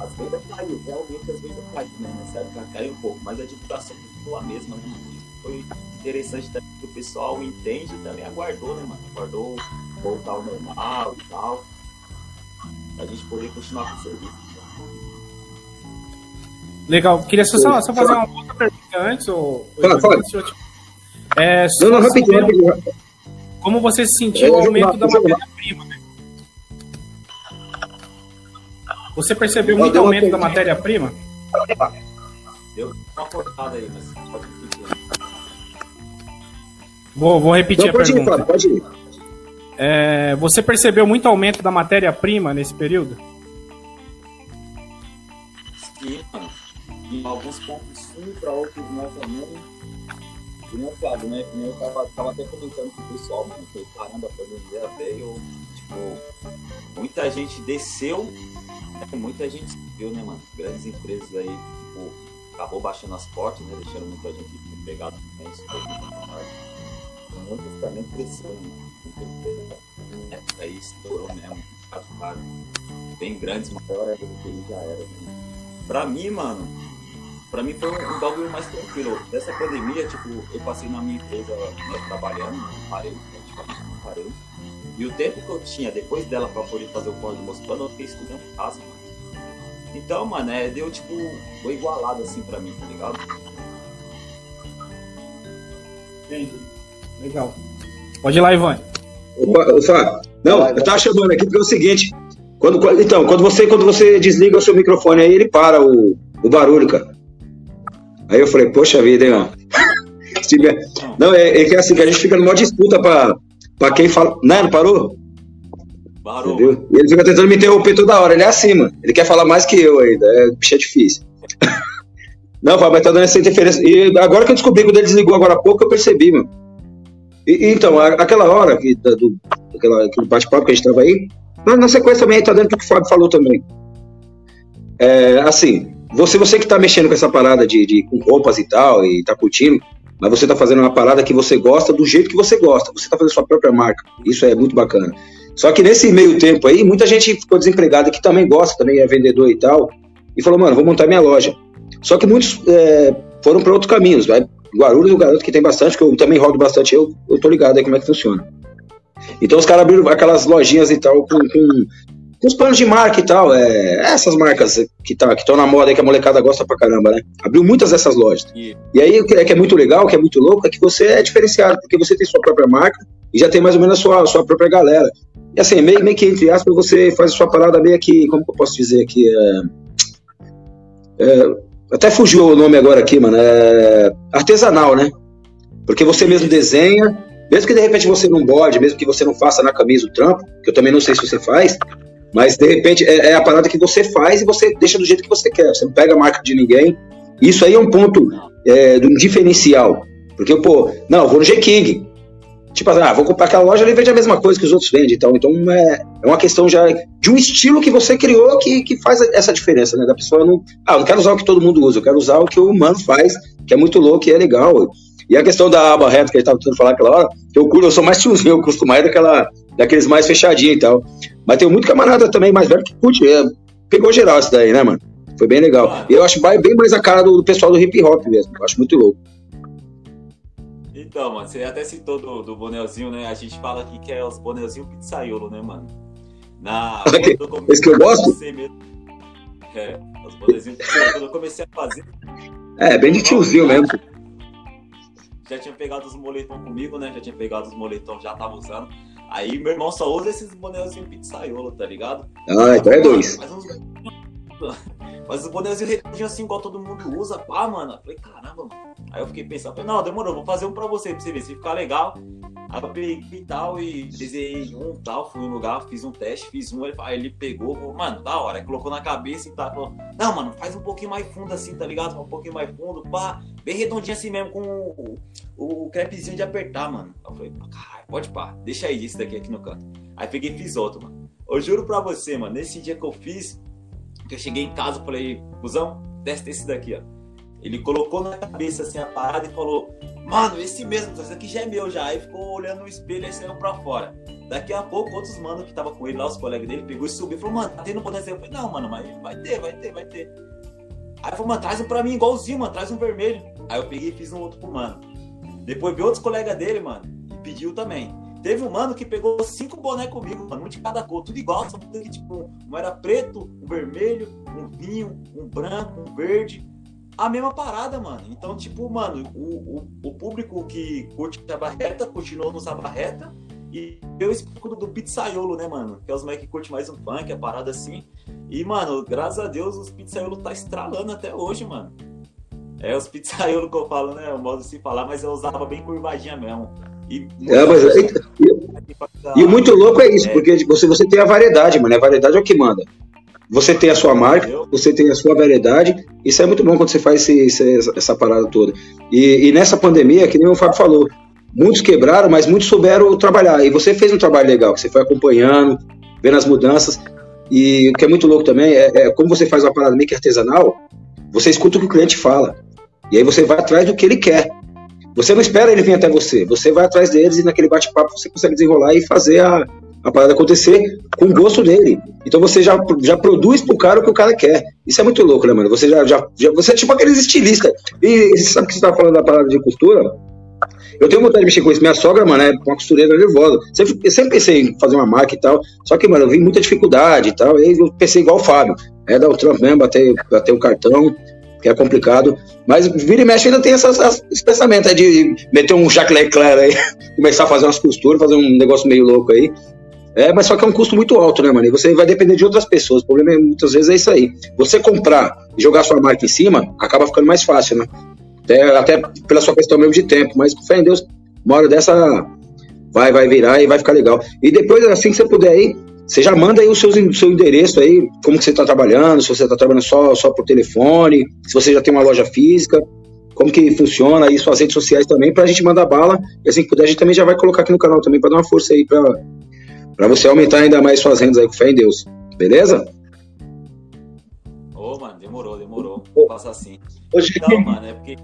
As vendas caiu, realmente as vendas caíram, né? Nessa época caiu um pouco, mas a divulgação ficou a mesma, né? Isso foi interessante também que o pessoal entende e também aguardou, né, mano? Aguardou voltar ao normal e tal. Pra gente poder continuar com o serviço. Legal. Queria só, só, só fazer uma outra pergunta antes, ou. Fala, fala. É, não, não, rapidinho, rapidinho. Como você se sentiu o aumento da matéria-prima? Né? Você percebeu muito aumento da matéria-prima? Deu uma cortada aí, mas pode repetir. Vou, vou repetir não, a pergunta. Ir, pode ir. É, você percebeu muito aumento da matéria-prima nesse período? Sim, em alguns pontos sim, para outros não também. E não, claro, né? Eu tava, tava até comentando com o pessoal, mano, que caramba, a pandemia veio, muita gente desceu, né, muita gente viu, né, mano? Grandes empresas aí, tipo, acabou baixando as portas, né? Deixando muita gente empregada também, isso foi muito Muitos também cresceram, né? Aí estourou mesmo, claro, bem grandes, maior do que já era, né? Pra mim, mano, Pra mim foi um, um bagulho mais tranquilo. Dessa pandemia, tipo, eu passei na minha empresa né, trabalhando, parei, praticamente não parei. E o tempo que eu tinha depois dela pra poder fazer o pós do mostrando, eu fiquei estudando em casa, mano. Então, mano, é, deu tipo, foi igualado assim pra mim, tá ligado? Entendi. Legal. Pode ir lá, Ivan. Opa, opa. Não, eu tava chamando aqui porque é o seguinte. Quando, então, quando você, quando você desliga o seu microfone aí, ele para o, o barulho, cara. Aí eu falei, poxa vida, hein, mano. *laughs* Não, é, é que é assim, que a gente fica numa disputa pra, pra quem fala. Não, não parou? Parou. Entendeu? E ele fica tentando me interromper toda hora. Ele é assim, mano. Ele quer falar mais que eu ainda. É, bicho, é difícil. *laughs* não, mas tá dando essa interferência. E agora que eu descobri, quando ele desligou agora há pouco, eu percebi, mano. E, então, aquela hora que, do, aquela, aquele bate-papo que a gente tava aí, na sequência também tá dando o que o Fábio falou também. É, assim, você, você que está mexendo com essa parada de, de com roupas e tal, e está curtindo, mas você está fazendo uma parada que você gosta do jeito que você gosta. Você está fazendo sua própria marca. Isso é muito bacana. Só que nesse meio tempo aí, muita gente ficou desempregada que também gosta, também é vendedor e tal, e falou, mano, vou montar minha loja. Só que muitos é, foram para outros caminhos. Vai. Guarulhos, o garoto que tem bastante, que eu também rodo bastante, eu, eu tô ligado aí como é que funciona. Então os caras abriram aquelas lojinhas e tal com, com os planos de marca e tal, é, essas marcas que tá, estão na moda aí que a molecada gosta pra caramba, né? Abriu muitas dessas lojas. E, e aí o que, é, que é muito legal, o que é muito louco, é que você é diferenciado, porque você tem sua própria marca e já tem mais ou menos a sua, sua própria galera. E assim, meio, meio que entre aspas, você faz a sua parada meio que, como que eu posso dizer aqui? É, é, até fugiu o nome agora aqui, mano. É artesanal, né? Porque você mesmo desenha, mesmo que de repente você não bode, mesmo que você não faça na camisa o trampo, que eu também não sei se você faz, mas, de repente, é, é, a parada que você faz e você deixa do jeito que você quer. Você não pega a marca de ninguém. Isso aí é um ponto é, de um diferencial. Porque, pô, não, eu vou no G-King. Tipo assim, ah, vou comprar aquela loja, ele vende a mesma coisa que os outros vendem. Então, então é, é uma questão já de um estilo que você criou que, que faz essa diferença, né? Da pessoa não. Ah, eu não quero usar o que todo mundo usa, eu quero usar o que o humano faz, que é muito louco e é legal. E a questão da aba reta que ele estava tentando falar aquela hora, eu, eu sou mais tiozinho, eu costumo mais daquela, daqueles mais fechadinhos e tal. Mas tem muito camarada também mais velho que curte. É, pegou geral isso daí, né, mano? Foi bem legal. E eu acho bem mais a cara do, pessoal do hip hop mesmo. Eu acho muito louco. Então, mano, você até citou do, do bonelzinho, né? A gente fala aqui que é os bonelzinhos pizzaiolo, né, mano? Na, *laughs* Esse que eu gosto? Mesmo, é, os bonelzinhos pizzaiolo. Quando eu comecei a fazer, É, bem de tiozinho mesmo. Já tinha pegado os moletons comigo, né? Já tinha pegado os moletons, já tava usando. Aí meu irmão só usa esses bonezinhos pizzaiolo, tá ligado? Ah, então é dois. Mas uns... *laughs* Mas os bonezinhos redondinhos assim, igual todo mundo usa, pá, mano. Eu falei, caramba, mano. Aí eu fiquei pensando, não, demorou, vou fazer um pra você, pra você ver se ficar legal. Aí eu peguei e tal e desenhei um tal, fui no lugar, fiz um teste, fiz um, aí ele pegou, falou, mano, da hora, colocou na cabeça e tal, falou, não, mano, faz um pouquinho mais fundo assim, tá ligado? Um pouquinho mais fundo, pá, bem redondinho assim mesmo, com o, o, o crepezinho de apertar, mano. Eu falei, caralho, pode pá, deixa aí esse daqui aqui no canto. Aí peguei e fiz outro, mano. Eu juro pra você, mano, nesse dia que eu fiz, que eu cheguei em casa, falei, cuzão, testa esse daqui, ó. Ele colocou na cabeça assim a parada e falou: Mano, esse mesmo, esse aqui já é meu já. Aí ficou olhando no espelho e saiu pra fora. Daqui a pouco, outros mano que tava com ele lá, os colegas dele, pegou e subiu e falou: Mano, tá tendo potencial. Eu falei: Não, mano, mas vai ter, vai ter, vai ter. Aí falou: Mano, traz um pra mim igualzinho, mano, traz um vermelho. Aí eu peguei e fiz um outro pro mano. Depois vi outros colegas dele, mano, e pediu também. Teve um mano que pegou cinco bonecos comigo, mano, um de cada cor, tudo igual, só que tipo, um era preto, um vermelho, um vinho, um branco, um verde a mesma parada, mano. Então, tipo, mano, o, o, o público que curte a barreta continuou no barreta. E eu explico do, do pizzaiolo, né, mano? Que é os moleques que curtem mais um funk, a parada assim. E, mano, graças a Deus, os pizzaiolo tá estralando até hoje, mano. É os pizzaiolo que eu falo, né? O modo de se falar, mas eu usava bem curvadinha mesmo. E, é, mas, e, e, e, muito louco é isso, é, porque você, você tem a variedade, mano. A variedade é o que manda. Você tem a sua marca, você tem a sua variedade. Isso é muito bom quando você faz esse, esse, essa parada toda. E, e, nessa pandemia, que nem o Fábio falou, muitos quebraram, mas muitos souberam trabalhar. E você fez um trabalho legal, que você foi acompanhando, vendo as mudanças. E o que é muito louco também é, é como você faz uma parada meio que artesanal, você escuta o que o cliente fala. E aí você vai atrás do que ele quer. Você não espera ele vir até você, você vai atrás deles e naquele bate-papo você consegue desenrolar e fazer a, a parada acontecer com o gosto dele. Então você já, já produz pro cara o que o cara quer. Isso é muito louco, né, mano? Você já, já, já você é tipo aqueles estilistas. E você sabe que você tá falando da parada de costura? Eu tenho vontade de mexer com isso. Minha sogra, mano, é uma costureira nervosa. Sempre, eu sempre pensei em fazer uma marca e tal. Só que, mano, eu vi muita dificuldade e tal. E eu pensei igual o Fábio. É dar o trampo mesmo, bater, bater o cartão, que é complicado. Mas vira e mexe ainda tem essas, essas, esse pensamento de meter um Jacques Leclerc aí, *laughs* começar a fazer umas costuras, fazer um negócio meio louco aí. É, mas só que é um custo muito alto, né, mano? E você vai depender de outras pessoas. O problema é, muitas vezes é isso aí. Você comprar e jogar sua marca em cima, acaba ficando mais fácil, né? Até, até pela sua questão mesmo de tempo. Mas fé em Deus, uma hora dessa vai, vai virar e vai ficar legal. E depois, assim que você puder aí, você já manda aí o seu, seu endereço aí, como que você está trabalhando, se você está trabalhando só, só por telefone, se você já tem uma loja física, como que funciona aí suas redes sociais também, para a gente mandar bala. E assim que puder, a gente também já vai colocar aqui no canal também para dar uma força aí para para você aumentar ainda mais suas rendas aí com fé em Deus. Beleza? Ô, oh, mano, demorou, demorou. Vou passar assim. Hoje Não, mano, é porque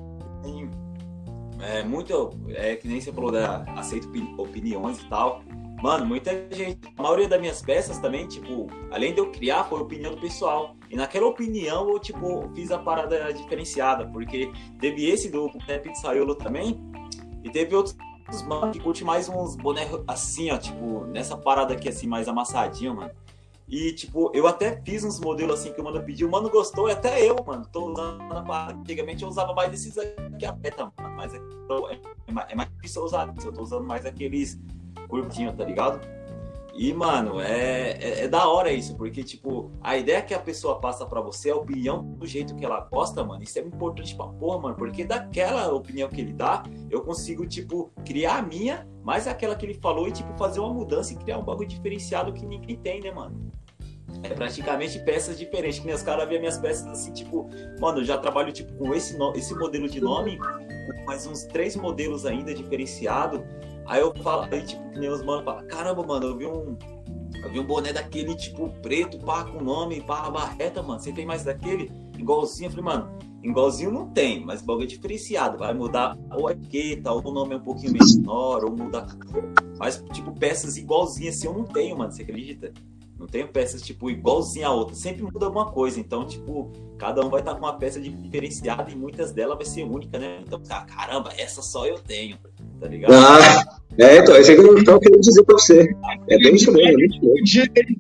é muito. É que nem você falou da aceito opiniões e tal. Mano, muita gente. A maioria das minhas peças também, tipo, além de eu criar, foi opinião do pessoal. E naquela opinião eu, tipo, fiz a parada diferenciada, porque teve esse do né, Pizzaiolo também, e teve outros os mano que curte mais uns bonecos assim, ó, tipo, nessa parada aqui assim, mais amassadinho, mano. E, tipo, eu até fiz uns modelos assim que o mano pediu, o mano gostou, e até eu, mano, tô usando a parada. Antigamente eu usava mais desses aqui a peta, mano, mas é, é, é mais difícil usar eu tô usando mais aqueles curtinhos, tá ligado? E, mano, é, é, é, da hora isso, porque, tipo, a ideia que a pessoa passa para você, a opinião do jeito que ela gosta, mano, isso é importante pra porra, mano, porque daquela opinião que ele dá, eu consigo, tipo, criar a minha, mais aquela que ele falou e, tipo, fazer uma mudança e criar um bagulho diferenciado que ninguém tem, né, mano? É praticamente peças diferentes, que nem os caras vêem minhas peças assim, tipo, mano, eu já trabalho, tipo, com esse, no... esse modelo de nome, mais uns três modelos ainda diferenciado Aí eu falo, aí tipo, que nem os mano fala, caramba, mano, eu vi um. Eu vi um boné daquele, tipo, preto, pá, com nome, pá, barreta, mano. Você tem mais daquele? Igualzinho, eu falei, mano, igualzinho não tem, mas o bagulho é diferenciado. Vai mudar ou a etiqueta, ou o nome é um pouquinho menor, ou muda Mas, tipo, peças igualzinhas assim eu não tenho, mano. Você acredita? Não tenho peças, tipo, igualzinha a outra. Sempre muda alguma coisa. Então, tipo, cada um vai estar com uma peça diferenciada e muitas delas vai ser única, né? Então, caramba, essa só eu tenho tá ligado? Ah, é, então, é que eu tava querendo dizer pra você. É bem isso mesmo, é bem isso mesmo.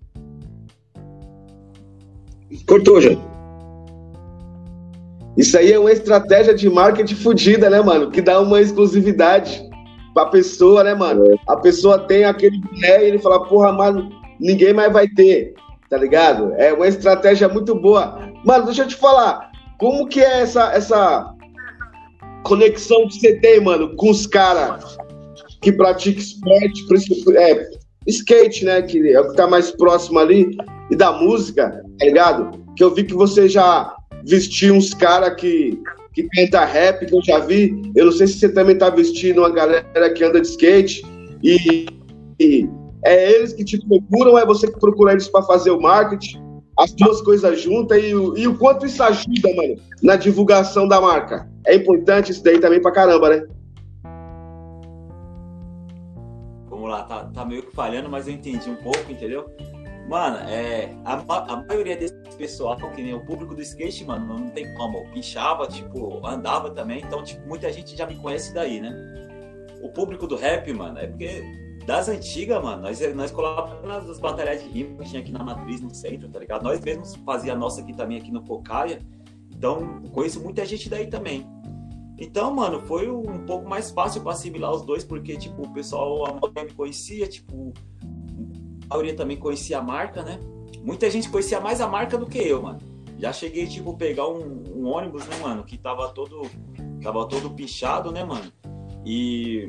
Cortou, já. Isso aí é uma estratégia de marketing fodida, né, mano? Que dá uma exclusividade pra pessoa, né, mano? A pessoa tem aquele boné e ele fala, porra, mano, ninguém mais vai ter, tá ligado? É uma estratégia muito boa. Mano, deixa eu te falar, como que é essa, essa conexão que você tem, mano, com os caras que praticam esporte, é, skate, né, que é o que tá mais próximo ali, e da música, tá ligado? Que eu vi que você já vestiu uns caras que, que canta rap, que eu já vi. Eu não sei se você também tá vestindo uma galera que anda de skate. E, e é eles que te procuram, é você que procura eles para fazer o marketing, as duas coisas juntas e, e, o quanto isso ajuda, mano, na divulgação da marca. É importante isso daí também pra caramba, né? Vamos lá, tá, tá meio que falhando, mas eu entendi um pouco, entendeu? Mano, é, a, a maioria desse pessoal, que nem o público do skate, mano, não tem como. Pinchava, tipo, andava também, então, tipo, muita gente já me conhece daí, né? O público do rap, mano, é porque das antigas, mano, nós, nós colocávamos nas batalhas de rima que tinha aqui na Matriz, no centro, tá ligado? Nós mesmos fazia a nossa aqui também, aqui no Cocaia. Então, conheço muita gente daí também. Então, mano, foi um pouco mais fácil para assimilar os dois, porque, tipo, o pessoal a maioria me conhecia, tipo, a maioria também conhecia a marca, né? Muita gente conhecia mais a marca do que eu, mano. Já cheguei, tipo, pegar um, um ônibus, né, mano, que tava todo, tava todo pichado, né, mano? E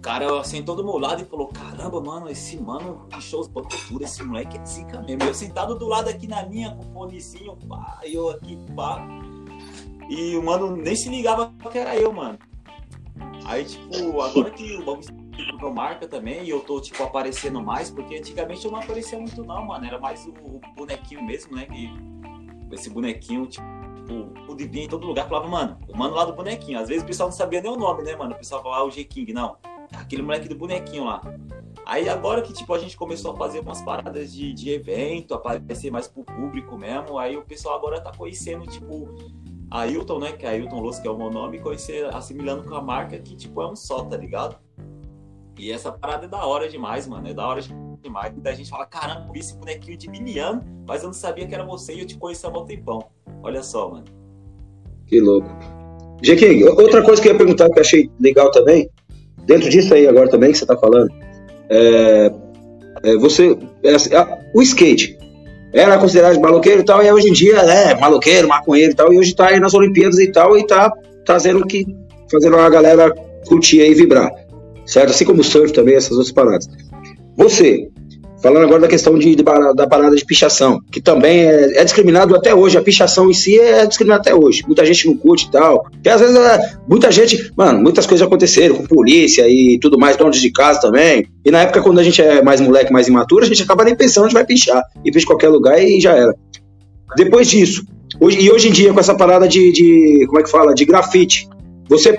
cara sentou do meu lado e falou: Caramba, mano, esse mano pichou os bancos tudo, esse moleque é zica mesmo. Eu sentado do lado aqui na minha, com o fonezinho, pá, eu aqui, pá. E o mano nem se ligava que era eu, mano. Aí, tipo, agora que o bagulho se marca também, e eu tô, tipo, aparecendo mais, porque antigamente eu não aparecia muito, não, mano. Era mais o, bonequinho mesmo, né? Que, esse bonequinho, tipo, o vir em todo lugar falava, mano, o mano lá do bonequinho. Às vezes o pessoal não sabia nem o nome, né, mano? O pessoal falava, ah, o G-King, não aquele moleque do bonequinho lá. Aí agora que tipo a gente começou a fazer umas paradas de, de evento, aparecer mais pro público mesmo, aí o pessoal agora tá conhecendo tipo a Ailton, né, que é Ailton Luz, que é o meu nome, conhecer assimilando com a marca que tipo é um só, tá ligado? E essa parada é da hora demais, mano, é da hora demais. Da gente fala, caramba, vi esse bonequinho de Miniano, mas eu não sabia que era você e eu te conheço há um tempão. Olha só, mano. Que louco. G. outra coisa que eu ia perguntar que eu achei legal também, Dentro disso aí agora também que você está falando, é, é, você, é, assim, o skate era considerado maloqueiro e tal, e hoje em dia é maloqueiro, maconheiro e tal, e hoje está aí nas Olimpíadas e tal, e está trazendo que, fazendo a galera curtir e vibrar, certo? Assim como o surf também, essas outras paradas. Você, Falando agora da questão de, de, da parada de pichação, que também é, é, discriminado até hoje. A pichação em si é discriminada até hoje. Muita gente não curte e tal. Porque às vezes é, muita gente, mano, muitas coisas aconteceram com polícia e tudo mais, donos de casa também. E na época, quando a gente é mais moleque, mais imaturo, a gente acaba nem pensando onde vai pichar. E picha em qualquer lugar e já era. Depois disso, hoje, e hoje em dia, com essa parada de, de como é que fala? De grafite, você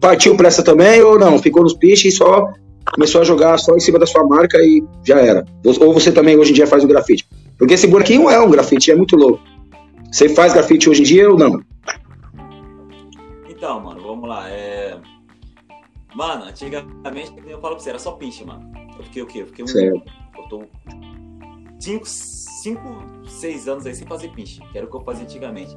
partiu para essa também ou não? Ficou nos piches e só começou a jogar só em cima da sua marca e já era. Ou você também hoje em dia faz o grafite. Porque esse bonequinho é um grafite, é muito louco. Você faz grafite hoje em dia ou não? Então, mano, vamos lá. É... Mano, antigamente, eu falo pra você, era só pinche, mano. Eu fiquei o quê? Eu fiquei um. Certo. Eu tô 5, 6 anos aí sem fazer pinche, que era o que eu fazia antigamente.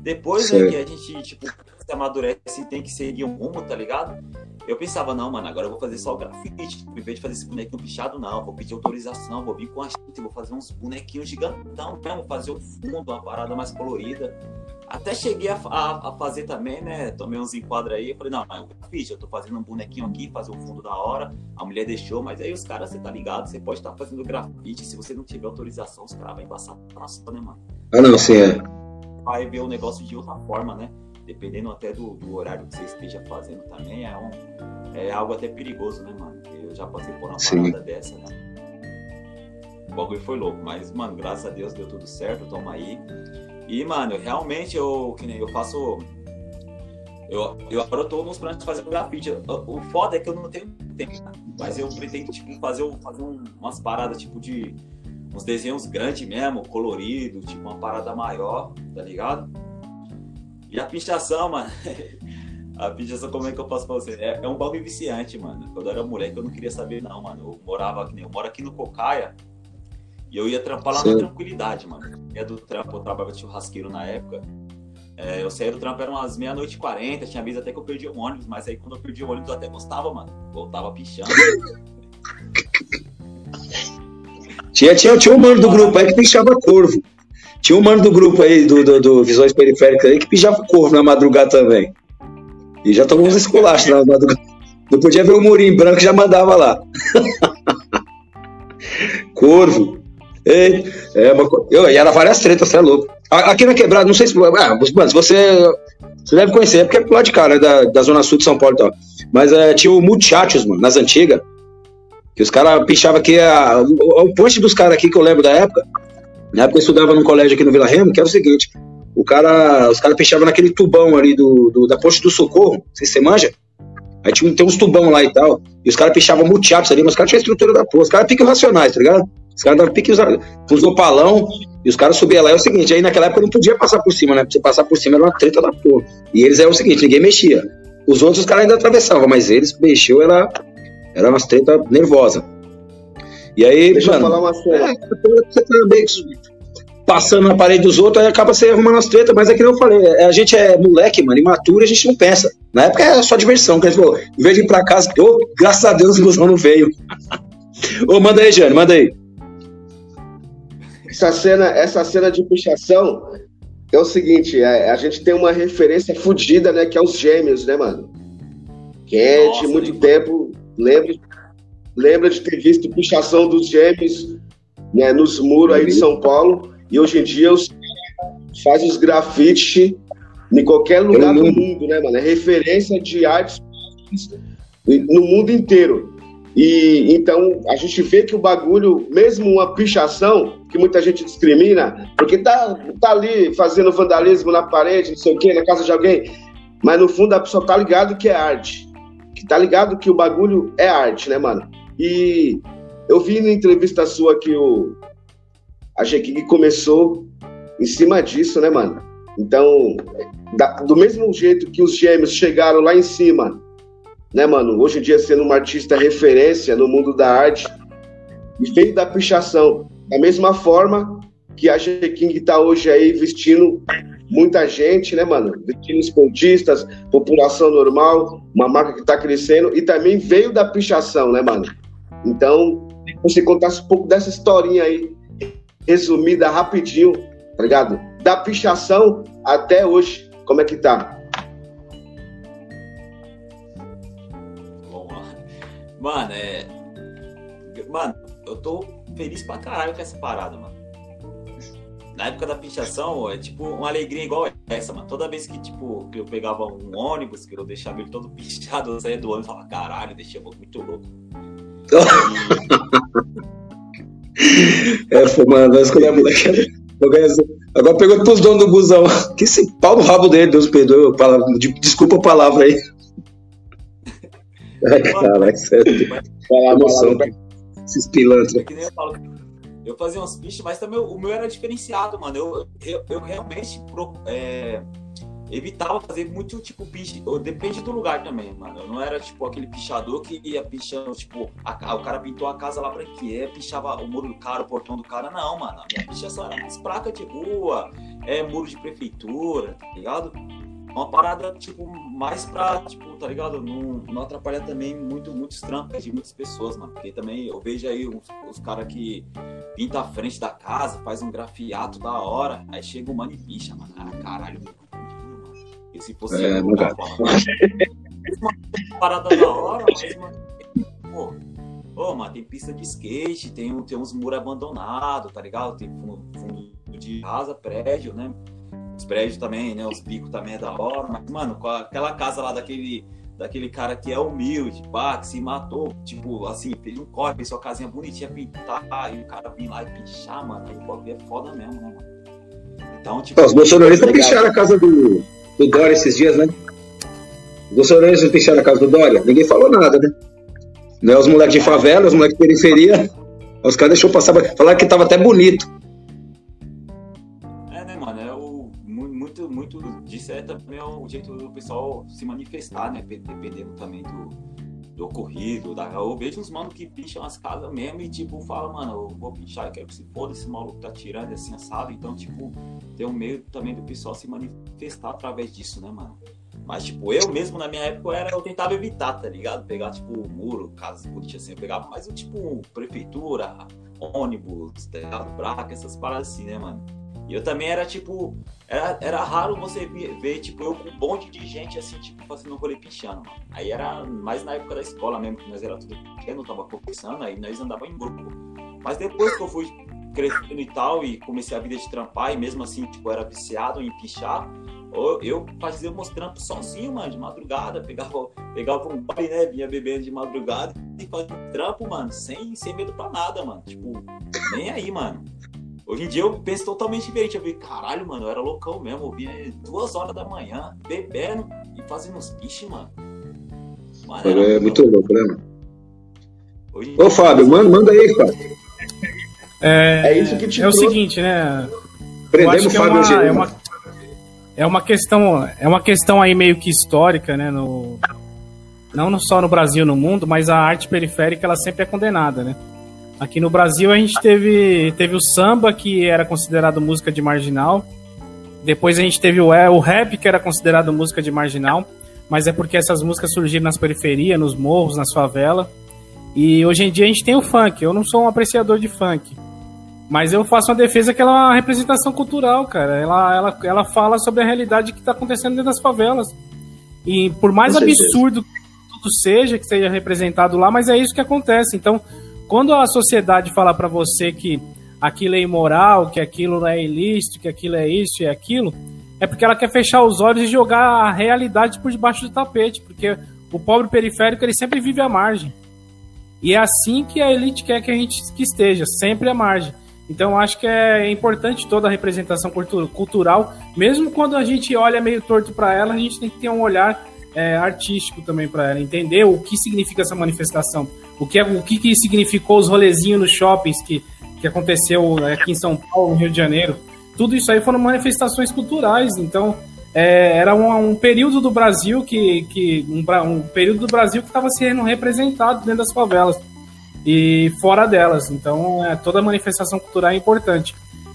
Depois né, que a gente, tipo, amadurece e tem que seguir um rumo, tá ligado? Eu pensava, não, mano, agora eu vou fazer só o grafite. Em vez de fazer esse bonequinho pichado, não. Vou pedir autorização, vou vir com a gente, vou fazer uns bonequinhos gigantão mesmo, fazer o fundo, uma parada mais colorida. Até cheguei a, a, a fazer também, né? Tomei uns enquadros aí. Eu falei, não, mas é o grafite, eu tô fazendo um bonequinho aqui, fazer o fundo da hora. A mulher deixou, mas aí os caras, você tá ligado, você pode estar tá fazendo grafite. Se você não tiver autorização, os caras vão embaçar pra sua, né, mano? Ah, não, sim, é. Vai ver o negócio de outra forma, né? Dependendo até do, do, horário que você esteja fazendo também, é, um, é algo até perigoso, né, mano? Eu já passei por uma Sim. parada dessa, né? O bagulho foi louco, mas, mano, graças a Deus deu tudo certo, toma aí. E, mano, realmente eu, que nem eu faço. Eu, eu agora eu tô nos planos de fazer grafite. O, foda é que eu não tenho tempo, né? mas eu pretendo, tipo, fazer, fazer um, umas paradas, tipo, de. uns desenhos grandes mesmo, colorido, tipo, uma parada maior, tá ligado? E a pichação, mano. *laughs* a pichação, como é que eu posso pra você? É, é um bagulho viciante, mano. Quando eu era moleque, eu não queria saber, não, mano. Eu morava aqui, eu moro aqui no Cocaia. E eu ia trampar lá Sim. na tranquilidade, mano. É do trampo, eu trabalhava de churrasqueiro na época. É, eu saí do trampo, eram umas meia-noite e quarenta, tinha vezes até que eu perdi o ônibus, mas aí quando eu perdi o ônibus eu até gostava, mano. Voltava pichando. *laughs* Tinha, tinha, tinha um mano do grupo aí que pichava corvo. Tinha um mano do grupo aí, do, do, do Visões Periféricas aí, que pichava corvo na madrugada também. E já tomou uns esculachos na madrugada. Não podia ver o murinho branco já mandava lá. *laughs* corvo. É, é uma, eu, e era várias tretas, você é louco. Aqui na quebrada, não sei se. Ah, você. Você deve conhecer, é porque é pro de cara, né, da, da Zona Sul de São Paulo e tal. Mas é, tinha o Muchachos, mano, nas antigas. Que os caras pichavam aqui. A, o, o ponte dos caras aqui que eu lembro da época. Na época eu estudava num colégio aqui no Vila Remo, que era o seguinte: o cara, os caras pichavam naquele tubão ali do, do, da ponte do Socorro, não sei se você manja. Aí tinha, tem uns tubão lá e tal. E os caras pichavam Muchachos ali, mas os caras tinham estrutura da porra. Os caras piquem racionais, tá ligado? Os caras davam pique os opalão e os caras subiam lá. É o seguinte, aí naquela época não podia passar por cima, né? Pra você passar por cima era uma treta da porra. E eles é o seguinte, ninguém mexia. Os outros os caras ainda atravessavam, mas eles mexeu, era, era umas treta nervosa. E aí, Deixa mano, eu falar uma coisa. é, você também passando na parede dos outros, aí acaba você arrumando as tretas, mas é que nem eu falei, é, a gente é moleque, mano, imaturo, e a gente não pensa. Na época é só diversão, que a gente falou, em vez de ir pra casa, ô, graças a Deus o busão não veio. *laughs* Ô, manda aí, Jane, manda aí. Essa cena, essa cena de pichação é o seguinte, é, a gente tem uma referência fodida, né? Que é os gêmeos, né, mano? Quem é Nossa, de muito nem tempo lembra, lembra de ter visto pichação dos gêmeos né, nos muros aí de São Paulo. E hoje em dia os faz os grafites em qualquer lugar do mundo. mundo, né, mano? É referência de artes no mundo inteiro. E então a gente vê que o bagulho, mesmo uma pichação, que muita gente discrimina, porque tá, tá ali fazendo vandalismo na parede, não sei o quê, na casa de alguém, mas no fundo a pessoa tá ligado que é arte. Que tá ligado que o bagulho é arte, né, mano? E eu vi na entrevista sua que o a G-King começou em cima disso, né, mano? Então, da- do mesmo jeito que os gêmeos chegaram lá em cima, né, mano? Hoje em dia sendo uma artista referência no mundo da arte e veio da pichação. Da mesma forma que a G-King tá hoje aí vestindo muita gente, né, mano? Vestindo esportistas, população normal, uma marca que tá crescendo e também veio da pichação, né, mano? Então, você contasse um pouco dessa historinha aí, resumida rapidinho, tá ligado? Da pichação até hoje, como é que tá? Lá. Mano, é. Mano, eu tô feliz pra caralho com essa parada, mano. Na época da pichação, é tipo uma alegria igual essa, mano. Toda vez que, tipo, que eu pegava um ônibus, que eu deixava ele todo pichado, eu saía do ônibus e falava, caralho, deixei muito louco. É, foi, mano, nós é moleque. Agora pergunta pros donos do busão. Que esse pau no rabo dele, Deus perdoe. palavra- Desculpa a palavra aí. Ai, caralho, sério. Fala, Emoção. fala, Esses pilantras. É eu fazia uns piches, mas também o meu era diferenciado, mano. Eu, eu, eu realmente pro- é, evitava fazer muito tipo piche. Depende do lugar também, mano. Eu não era tipo aquele pichador que ia pichando, tipo, a o cara pintou a casa lá branqueira, pichava o muro do cara, o portão do cara. Não, mano. A minha pichação era mais placa de rua, é muro de prefeitura, tá ligado? Uma parada, tipo, mais pra, tipo, tá ligado? Não, não atrapalhar também muito, muitos trampos de muitas pessoas, mano. Porque também eu vejo aí os, os caras que pinta a frente da casa, faz um grafiato da hora, aí chega o mano e picha, mano. Ah, caralho, E se fosse É, não uma *laughs* parada da hora, mas, mano, pô, Ô, mano, tem pista de skate, tem, tem uns muros abandonados, tá ligado? Tem fundo, fundo de casa, prédio, né? Os prédios também, né? Os bicos também é da hora. Mas, mano, com aquela casa lá daquele, daquele cara que é humilde, pá, que se matou, tipo, assim, fez um corte, fez sua casinha bonitinha pintar, e o cara vir lá e pichar, mano, aí o bagulho é foda mesmo, né, mano? Então, tipo. Os bolsonaristas tá picharam a casa do, do Dória esses dias, né? Os bolsonaristas picharam a casa do Dória. Ninguém falou nada, né? Né, Os moleques de favela, os moleques de periferia. Os caras deixou passar. Falaram que tava até bonito. É, né, mano? É o, mu- muito, muito disso é também o jeito do pessoal se manifestar, né? pe- Dependendo também do, do ocorrido, da, eu vejo uns manos que picham as casas mesmo e, tipo, fala, mano, eu vou pichar e quero que se foda, esse maluco tá tirando assim, assado. Então, tipo, tem um meio também do pessoal se manifestar através disso, né, mano? Mas, tipo, eu mesmo, na minha época, eu, era, eu tentava evitar, tá ligado? Pegar, tipo, muro, casas bonitas assim, eu pegava mais, tipo, prefeitura, ônibus, telhado, braca, essas paradas assim, né, mano? E eu também era, tipo, era, era raro você ver, tipo, eu com um monte de gente, assim, tipo, fazendo um rolê pichando. Aí era mais na época da escola mesmo, que nós era tudo pequeno, tava começando, aí nós andava em grupo. Mas depois que eu fui crescendo e tal, e comecei a vida de trampar, e mesmo assim, tipo, era viciado em pichar, eu fazia meus trampos sozinho, mano, de madrugada, pegava, pegava um baile, né, vinha bebendo de madrugada e fazia trampo, mano, sem, sem medo pra nada, mano. Tipo, nem aí, mano. Hoje em dia eu penso totalmente diferente. Eu vi, caralho, mano, eu era loucão mesmo. Eu vinha duas horas da manhã, bebendo e fazendo uns bichos, mano. mano é muito louco, né, mano? Ô, Fábio, manda, manda aí, Fábio. É, é isso que te É trouxe. o seguinte, né? Prendemos o Fábio é uma, é uma, é uma questão, é uma questão aí meio que histórica, né? No, não só no Brasil, no mundo, mas a arte periférica ela sempre é condenada, né? Aqui no Brasil a gente teve, teve o samba, que era considerado música de marginal. Depois a gente teve o, o rap, que era considerado música de marginal. Mas é porque essas músicas surgiram nas periferias, nos morros, nas favelas. E hoje em dia a gente tem o funk. Eu não sou um apreciador de funk. Mas eu faço uma defesa que ela é uma representação cultural, cara. Ela, ela, ela fala sobre a realidade que está acontecendo dentro das favelas. E por mais absurdo que tudo seja, que seja representado lá, mas é isso que acontece. Então, quando a sociedade fala para você que aquilo é imoral, que aquilo é ilícito, que aquilo é isso e aquilo, é porque ela quer fechar os olhos e jogar a realidade por debaixo do tapete, porque o pobre periférico ele sempre vive à margem. E é assim que a elite quer que a gente que esteja, sempre à margem. Então acho que é importante toda a representação cultural, mesmo quando a gente olha meio torto para ela, a gente tem que ter um olhar é, artístico também para ela, entender o que significa essa manifestação, o que, é, o que, que significou os rolezinhos nos shoppings que, que aconteceu aqui em São Paulo, no Rio de Janeiro. Tudo isso aí foram manifestações culturais, então é, era um, um, período do Brasil que, que um, um período do Brasil que estava sendo representado dentro das favelas e fora delas. Então, é, toda manifestação cultural é importante.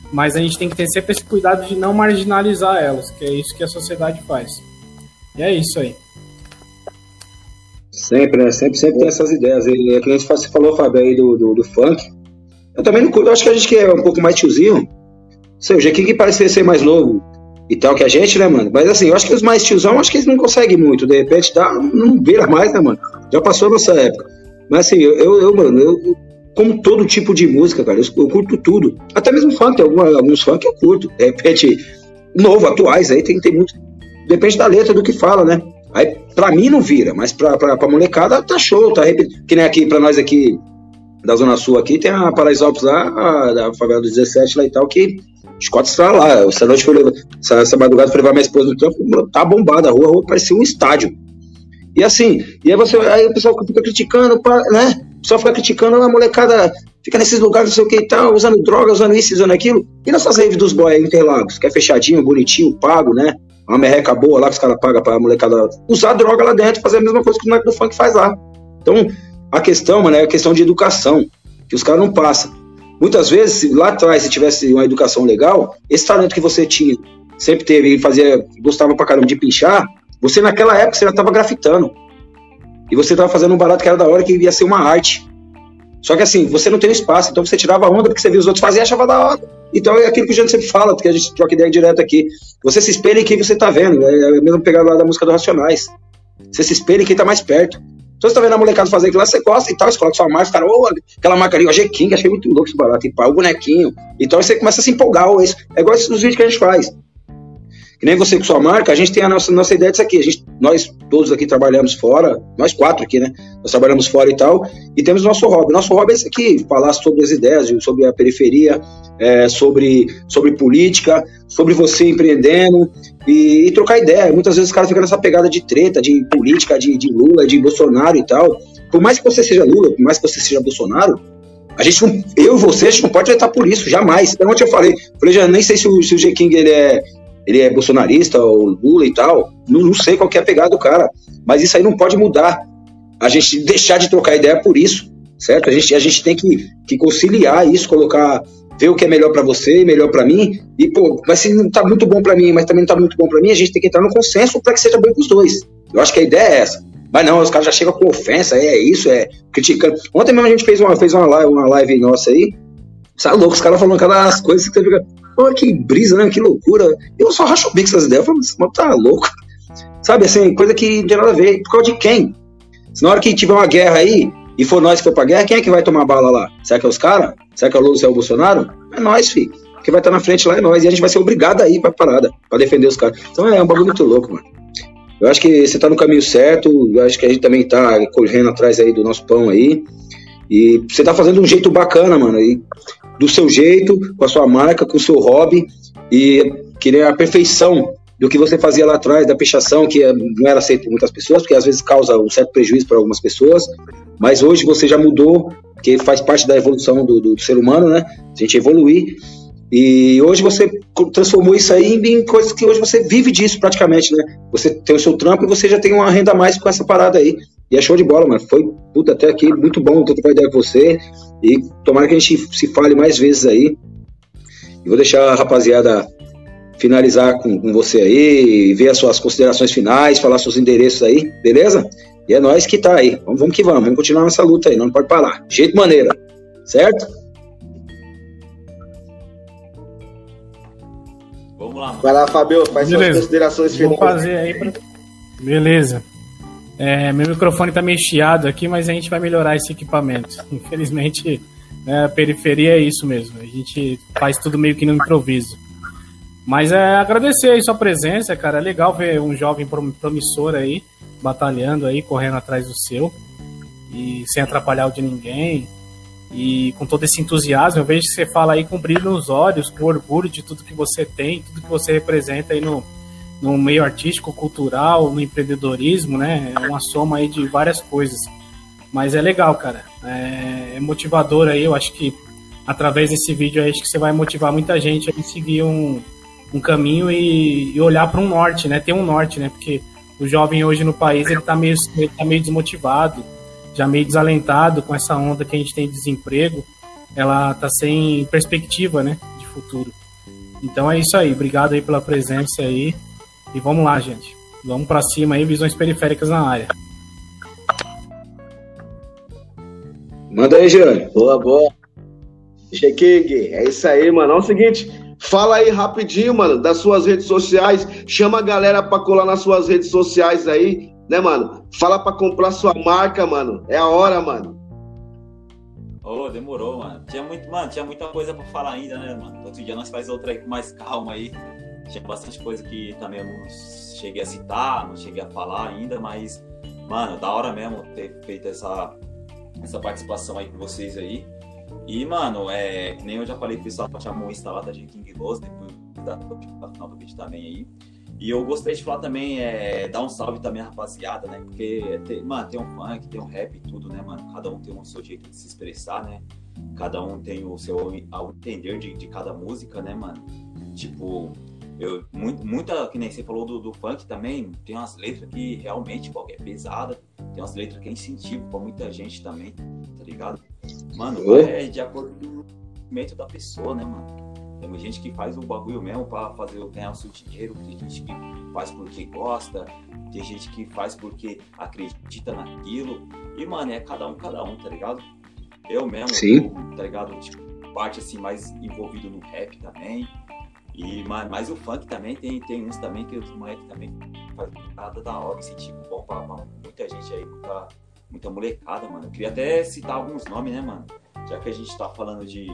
Mas a gente tem que ter sempre esse cuidado de não marginalizar elas, que é isso que a sociedade faz. E é isso aí. Sempre, né? Sempre, sempre tem essas ideias. E é que a gente falou, Fábio, aí do, do, do, funk. Eu também não eu acho que a gente que é um pouco mais tiozinho. Sei, o Jequim que parecia ser mais novo e tal que a gente, né, mano? Mas assim, eu acho que os mais tiozão, acho que eles não conseguem muito. De repente, dá, não vira mais, né, mano? Já passou a nossa época. Mas assim, eu, eu, mano, eu, como todo tipo de música, cara, eu, eu curto tudo. Até mesmo funk, alguma, alguns funk eu curto. De repente, novo, atuais, aí tem, tem muito. Depende da letra, do que fala, né? Aí, pra mim não vira, mas pra, pra, pra molecada tá show, tá Que nem aqui, pra nós aqui da Zona Sul aqui, tem a Paraisópolis lá, a, da favela dos 17 lá e tal, que Scott está lá. Essa noite foi essa, essa madrugada foi levar minha esposa no campo, tá bombada, a rua, a rua parecia um estádio. E assim, e aí você, aí o pessoal fica criticando, né? O pessoal fica criticando, a molecada fica nesses lugares, não sei o que e tal, usando droga, usando isso, usando aquilo. E nessas raves dos boys Interlagos, que é fechadinho, bonitinho, pago, né? Uma merreca boa lá que os caras pagam pra molecada usar droga lá dentro, fazer a mesma coisa que o moleque do funk faz lá. Então, a questão, mano, é a questão de educação, que os caras não passam. Muitas vezes, lá atrás, se tivesse uma educação legal, esse talento que você tinha, sempre teve e fazia, gostava pra caramba de pinchar, você naquela época você já estava grafitando. E você estava fazendo um barato que era da hora, que ia ser uma arte. Só que assim, você não tem espaço, então você tirava a onda porque você via os outros fazer e achava da hora. Então é aquilo que o Jânio sempre fala, porque a gente troca ideia direto aqui. Você se espelha em quem você está vendo. É, é mesmo pegar lá da música do Racionais. Você se espelha em quem está mais perto. Então você tá vendo a molecada fazer aquilo lá, você gosta e tal, você coloca sua marca, cara, oh, aquela marca ali, o G-King, achei muito louco esse barato, e pá, o bonequinho. Então você começa a se empolgar, ou isso. É igual esses vídeos que a gente faz. Que nem você com sua marca, a gente tem a nossa, nossa ideia disso aqui. A gente, nós todos aqui trabalhamos fora, nós quatro aqui, né? Nós trabalhamos fora e tal, e temos nosso hobby. Nosso hobby é esse aqui, falar sobre as ideias, sobre a periferia, é, sobre, sobre política, sobre você empreendendo e, e, trocar ideia. Muitas vezes os caras ficam nessa pegada de treta, de política, de, de Lula, de Bolsonaro e tal. Por mais que você seja Lula, por mais que você seja Bolsonaro, a gente não, eu e você, a gente não pode vetar por isso, jamais. Então, ontem eu falei, falei, já nem sei se o, se o G. King ele é, ele é bolsonarista ou Lula e tal, não, não sei qual é a pegada do cara, mas isso aí não pode mudar a gente deixar de trocar ideia por isso, certo? A gente, a gente tem que, que conciliar isso, colocar, ver o que é melhor para você, melhor para mim, e pô, mas se não tá muito bom para mim, mas também não tá muito bom para mim, a gente tem que entrar no consenso para que seja bom pros dois. Eu acho que a ideia é essa. Mas não, os caras já chegam com ofensa, é isso, é criticando. Ontem mesmo a gente fez uma, fez uma live, uma live nossa aí, sabe louco, os caras falando aquelas coisas que você fica, pô, que brisa, né, que loucura. Eu só racho o bico essas ideias, eu falo, tá louco. Sabe, assim, coisa que não tem nada a ver. Por causa de quem? Se na hora que tiver uma guerra aí, e for nós que for pra guerra, quem é que vai tomar bala lá? Será que é os caras? Será que é o Lula, é o Bolsonaro? É nós, filho. Quem vai estar na frente lá é nós. E a gente vai ser obrigado a ir pra parada, pra defender os caras. Então é um bagulho muito louco, mano. Eu acho que você tá no caminho certo. Eu acho que a gente também tá correndo atrás aí do nosso pão aí. E você tá fazendo um jeito bacana, mano. E do seu jeito, com a sua marca, com o seu hobby. E querer a perfeição do que você fazia lá atrás, da pichação, que é, não era aceito por muitas pessoas, porque às vezes causa um certo prejuízo para algumas pessoas, mas hoje você já mudou, que faz parte da evolução do, do ser humano, né? A gente evoluir. E hoje você transformou isso aí em coisas que hoje você vive disso praticamente, né? Você tem o seu trampo e você já tem uma renda a mais com essa parada aí. E é show de bola, mano. Foi, puta, até aqui, muito bom ter trocado ideia com você. E tomara que a gente se fale mais vezes aí. E vou deixar a rapaziada finalizar com, com você aí, ver as suas considerações finais, falar seus endereços aí, beleza? E é nós que tá aí. Vamos, vamos que vamos, vamos continuar nessa luta aí, não pode parar. De jeito maneira, certo? Lá. Mano. Vai lá, Fabio, faz Beleza. suas considerações finais. Vou fazer aí pra... Beleza. É, meu microfone tá meio chiado aqui, mas a gente vai melhorar esse equipamento. Infelizmente, né, a periferia é isso mesmo. A gente faz tudo meio que no improviso. Mas é agradecer aí sua presença, cara. É legal ver um jovem promissor aí, batalhando aí, correndo atrás do seu. E sem atrapalhar o de ninguém. E com todo esse entusiasmo, eu vejo que você fala aí com brilho nos olhos, com orgulho de tudo que você tem, tudo que você representa aí no, no meio artístico, cultural, no empreendedorismo, né? É uma soma aí de várias coisas. Mas é legal, cara. É, é motivador aí. Eu acho que através desse vídeo aí, acho que você vai motivar muita gente a seguir um, um caminho e, e olhar para um norte, né? Ter um norte, né? Porque o jovem hoje no país ele está meio, ele tá meio desmotivado, já meio desalentado com essa onda que a gente tem de desemprego. Ela está sem perspectiva, né? De futuro. Então é isso aí. Obrigado aí pela presença aí. E vamos lá, gente. Vamos para cima aí, visões periféricas na área. Manda aí, Jean. Boa, boa. Cheque, é isso aí, mano. É o seguinte, Fala aí rapidinho, mano, das suas redes sociais. Chama a galera pra colar nas suas redes sociais aí, né, mano? Fala pra comprar sua marca, mano. É a hora, mano. Ô, oh, demorou, mano. Tinha muito, mano, tinha muita coisa pra falar ainda, né, mano? Outro dia nós faz outra aí com mais calma aí. Tinha bastante coisa que também eu não cheguei a citar, não cheguei a falar ainda, mas, mano, da hora mesmo ter feito essa, essa participação aí com vocês aí. E, mano, é, que nem eu já falei pro pessoal, chamou instalada de King Rose, depois da final do vídeo também aí. E eu gostei de falar também, é, dar um salve também à rapaziada, né? Porque, tem, mano, tem um funk, tem um rap e tudo, né, mano? Cada um tem o seu jeito de se expressar, né? Cada um tem o seu ao entender de, de cada música, né, mano? Tipo, eu, muito, muita, que nem você falou do, do funk também, tem umas letras que realmente, pô, é pesada, tem umas letras que é incentivo pra muita gente também, tá ligado? Mano, é de acordo com o movimento da pessoa, né, mano? Tem gente que faz o bagulho mesmo pra fazer ganhar o seu dinheiro, tem gente que faz porque gosta, tem gente que faz porque acredita naquilo. E, mano, é cada um, cada um, tá ligado? Eu mesmo, Sim. Eu, tá ligado? Tipo, parte assim, mais envolvido no rap também. E, mas, mas o funk também tem, tem uns também que os moleques também faz nada da hora, esse tipo bom pra, pra muita gente aí, muita muita molecada, mano. Eu queria até citar alguns nomes, né, mano? Já que a gente tá falando de,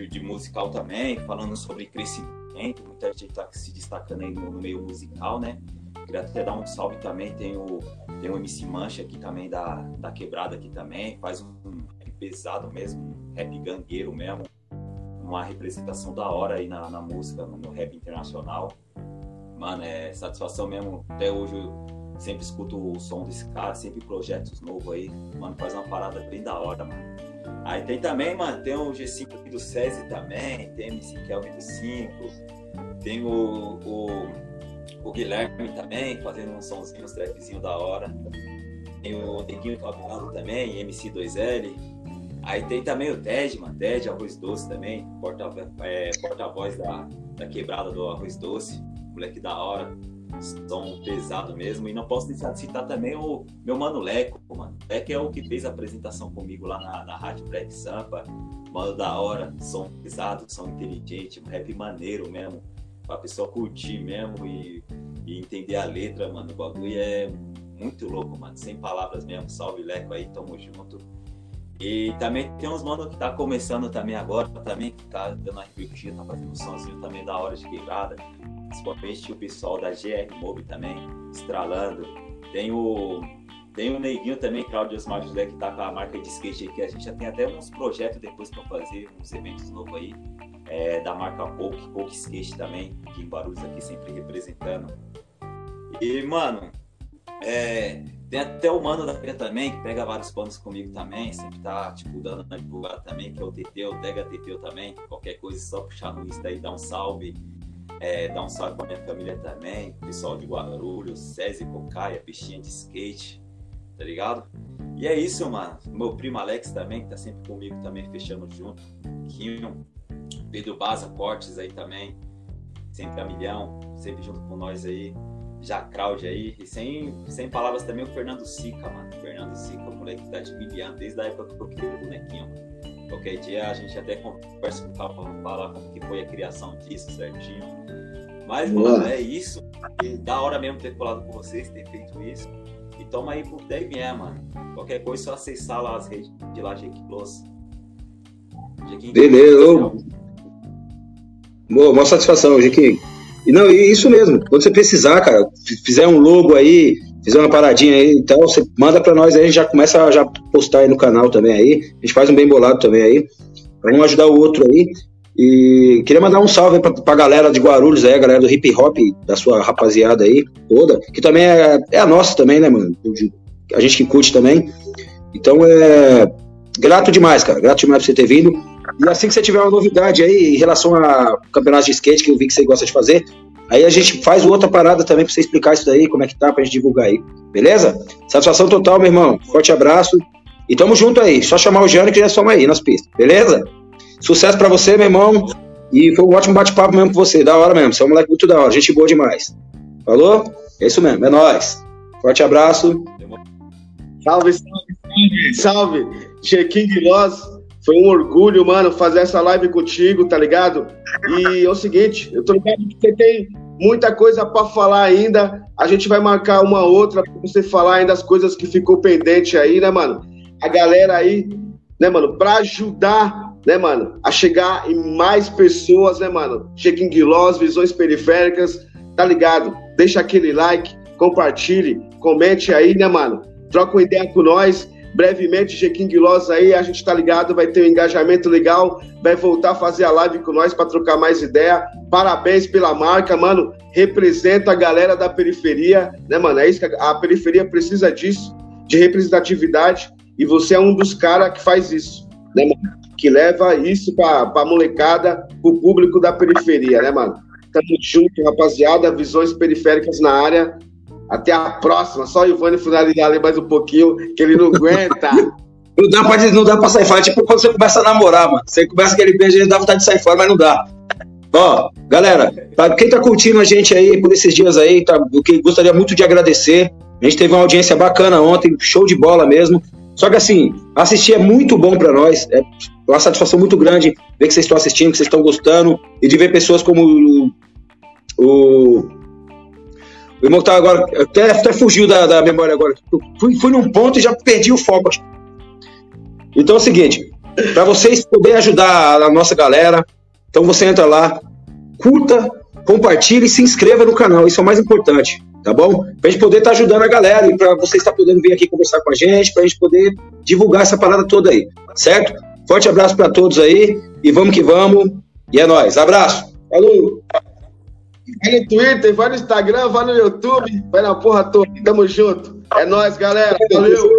de, de musical também, falando sobre crescimento, muita gente tá se destacando aí no, no, meio musical, né? Queria até dar um salve também, tem o, tem o MC Mancha aqui também, da, da Quebrada aqui também, faz um, rap pesado mesmo, rap gangueiro mesmo, uma representação da hora aí na, na música, no rap internacional. Mano, é satisfação mesmo, até hoje Sempre escuto o som desse cara, sempre projetos novos aí. Mano, faz uma parada bem da hora, mano. Aí tem também, mano, tem o G5 aqui do SESI também, tem o MC Kelvin do 5, tem o, o, o, Guilherme também, fazendo um somzinho, uns trapzinho da hora. tem o Neguinho Fabiano também, MC2L. Aí tem também o Ted, mano, Ted Arroz Doce também, porta-voz é, porta da, da quebrada do Arroz Doce, moleque da hora, som pesado mesmo. E não posso deixar de citar também o meu mano Leco, mano. Leco é o que fez a apresentação comigo lá na, na Rádio Black Sampa, mano da hora, som pesado, som inteligente, rap maneiro mesmo, pra pessoa curtir mesmo e, e entender a letra, mano. O bagulho é muito louco, mano. Sem palavras mesmo. Salve, Leco aí, tamo junto. E também tem uns mano que tá começando também agora, também, que tá dando uma repercutida, tá fazendo um somzinho também da hora de quebrada. Principalmente o pessoal da GR Mob também, estralando. Tem o. Tem o Neiguinho também, Claudio Osmar José, que tá com a marca de skate aqui. A gente já tem até uns projetos depois para fazer, uns eventos novos aí. É, da marca Coke, Coke Skate também, aqui em Barulhos aqui sempre representando. E, mano, é, tem até o Mano da Feira também, que pega vários panos comigo também, sempre tá, tipo, dando na divulgada também, que é o Teteu, Dega Teteu também, qualquer coisa, só puxar no Insta aí, dá um salve. É, dá um salve pra minha família também, pessoal de Guarulhos, César Cocaia, peixinha de skate, tá ligado? E é isso, mano. Meu primo Alex também, que tá sempre comigo também, fechando junto. Quinho, Pedro Baza, Cortes aí também, sempre a milhão, sempre junto com nós aí. Jacraude aí. E sem, sem palavras também o Fernando Sica, mano. O Fernando Sica, o moleque que tá de miliano desde a época que eu criei o bonequinho, mano. Qualquer dia a gente até conversa com o Papa pra falar como que foi a criação disso certinho. Mas, mano, é isso. E da hora mesmo ter colado com vocês, ter feito isso. E toma aí por 10 é, mano. Qualquer coisa, é só acessar lá as redes de lá, Jake Plus. Beleza. Boa, uma satisfação, Jequim. Não, isso mesmo. Quando você precisar, cara, fizer um logo aí, fizer uma paradinha aí, então você manda para nós aí, a gente já começa a já postar aí no canal também aí. A gente faz um bem bolado também aí, pra um ajudar o outro aí. E queria mandar um salve pra, pra galera de Guarulhos aí, a galera do hip hop, da sua rapaziada aí, toda, que também é, é a nossa também, né, mano? A gente que curte também. Então é grato demais, cara. Grato demais por você ter vindo. E assim que você tiver uma novidade aí em relação a campeonato de skate, que eu vi que você gosta de fazer, aí a gente faz outra parada também pra você explicar isso daí, como é que tá, pra gente divulgar aí. Beleza? Satisfação total, meu irmão. Forte abraço. E tamo junto aí. Só chamar o Jânio que já somos aí nas pistas. Beleza? Sucesso pra você, meu irmão. E foi um ótimo bate-papo mesmo com você. Da hora mesmo. Você é um moleque muito da hora. Gente boa demais. Falou? É isso mesmo. É nóis. Forte abraço. Salve, salve, salve. Salve. Chequinho Loz. Foi um orgulho, mano, fazer essa live contigo, tá ligado? E é o seguinte, eu tô ligado que você tem muita coisa para falar ainda. A gente vai marcar uma outra pra você falar ainda as coisas que ficou pendente aí, né, mano? A galera aí, né, mano, pra ajudar, né, mano, a chegar em mais pessoas, né, mano? Cheguem Guilós, visões periféricas, tá ligado? Deixa aquele like, compartilhe, comente aí, né, mano? Troca uma ideia com nós. Brevemente, Loss aí, a gente tá ligado, vai ter um engajamento legal, vai voltar a fazer a live com nós para trocar mais ideia. Parabéns pela marca, mano. Representa a galera da periferia, né, mano? É isso que a, a periferia precisa disso, de representatividade, e você é um dos caras que faz isso, né, mano? Que leva isso pra, pra molecada, pro público da periferia, né, mano? Tamo junto, rapaziada. Visões periféricas na área. Até a próxima. Só o Ivone finalizar ali mais um pouquinho, que ele não aguenta. *laughs* Não dá, pra, não dá pra sair fora. Tipo quando você começa a namorar, mano. Você começa aquele beijo, ele dá vontade de sair fora, mas não dá. Ó, galera, pra quem tá curtindo a gente aí por esses dias aí, tá, o que gostaria muito de agradecer. A gente teve uma audiência bacana ontem, show de bola mesmo. Só que assim, assistir é muito bom para nós. É uma satisfação muito grande ver que vocês estão assistindo, que vocês estão gostando, e de ver pessoas como o, o o irmão tá agora, até, até fugiu da, da memória agora. Fui, fui num ponto e já perdi o foco. Então é o seguinte, para vocês poderem ajudar a nossa galera, então você entra lá, curta, compartilhe e se inscreva no canal, isso é o mais importante, tá bom? Pra gente poder estar tá ajudando a galera e para vocês estar tá podendo vir aqui conversar com a gente, pra gente poder divulgar essa parada toda aí, certo? Forte abraço para todos aí e vamos que vamos. E é nóis. Abraço. Falou! Vai no Twitter, vai no Instagram, vai no YouTube, vai na porra toda. Tamo junto. É nóis, galera. Valeu.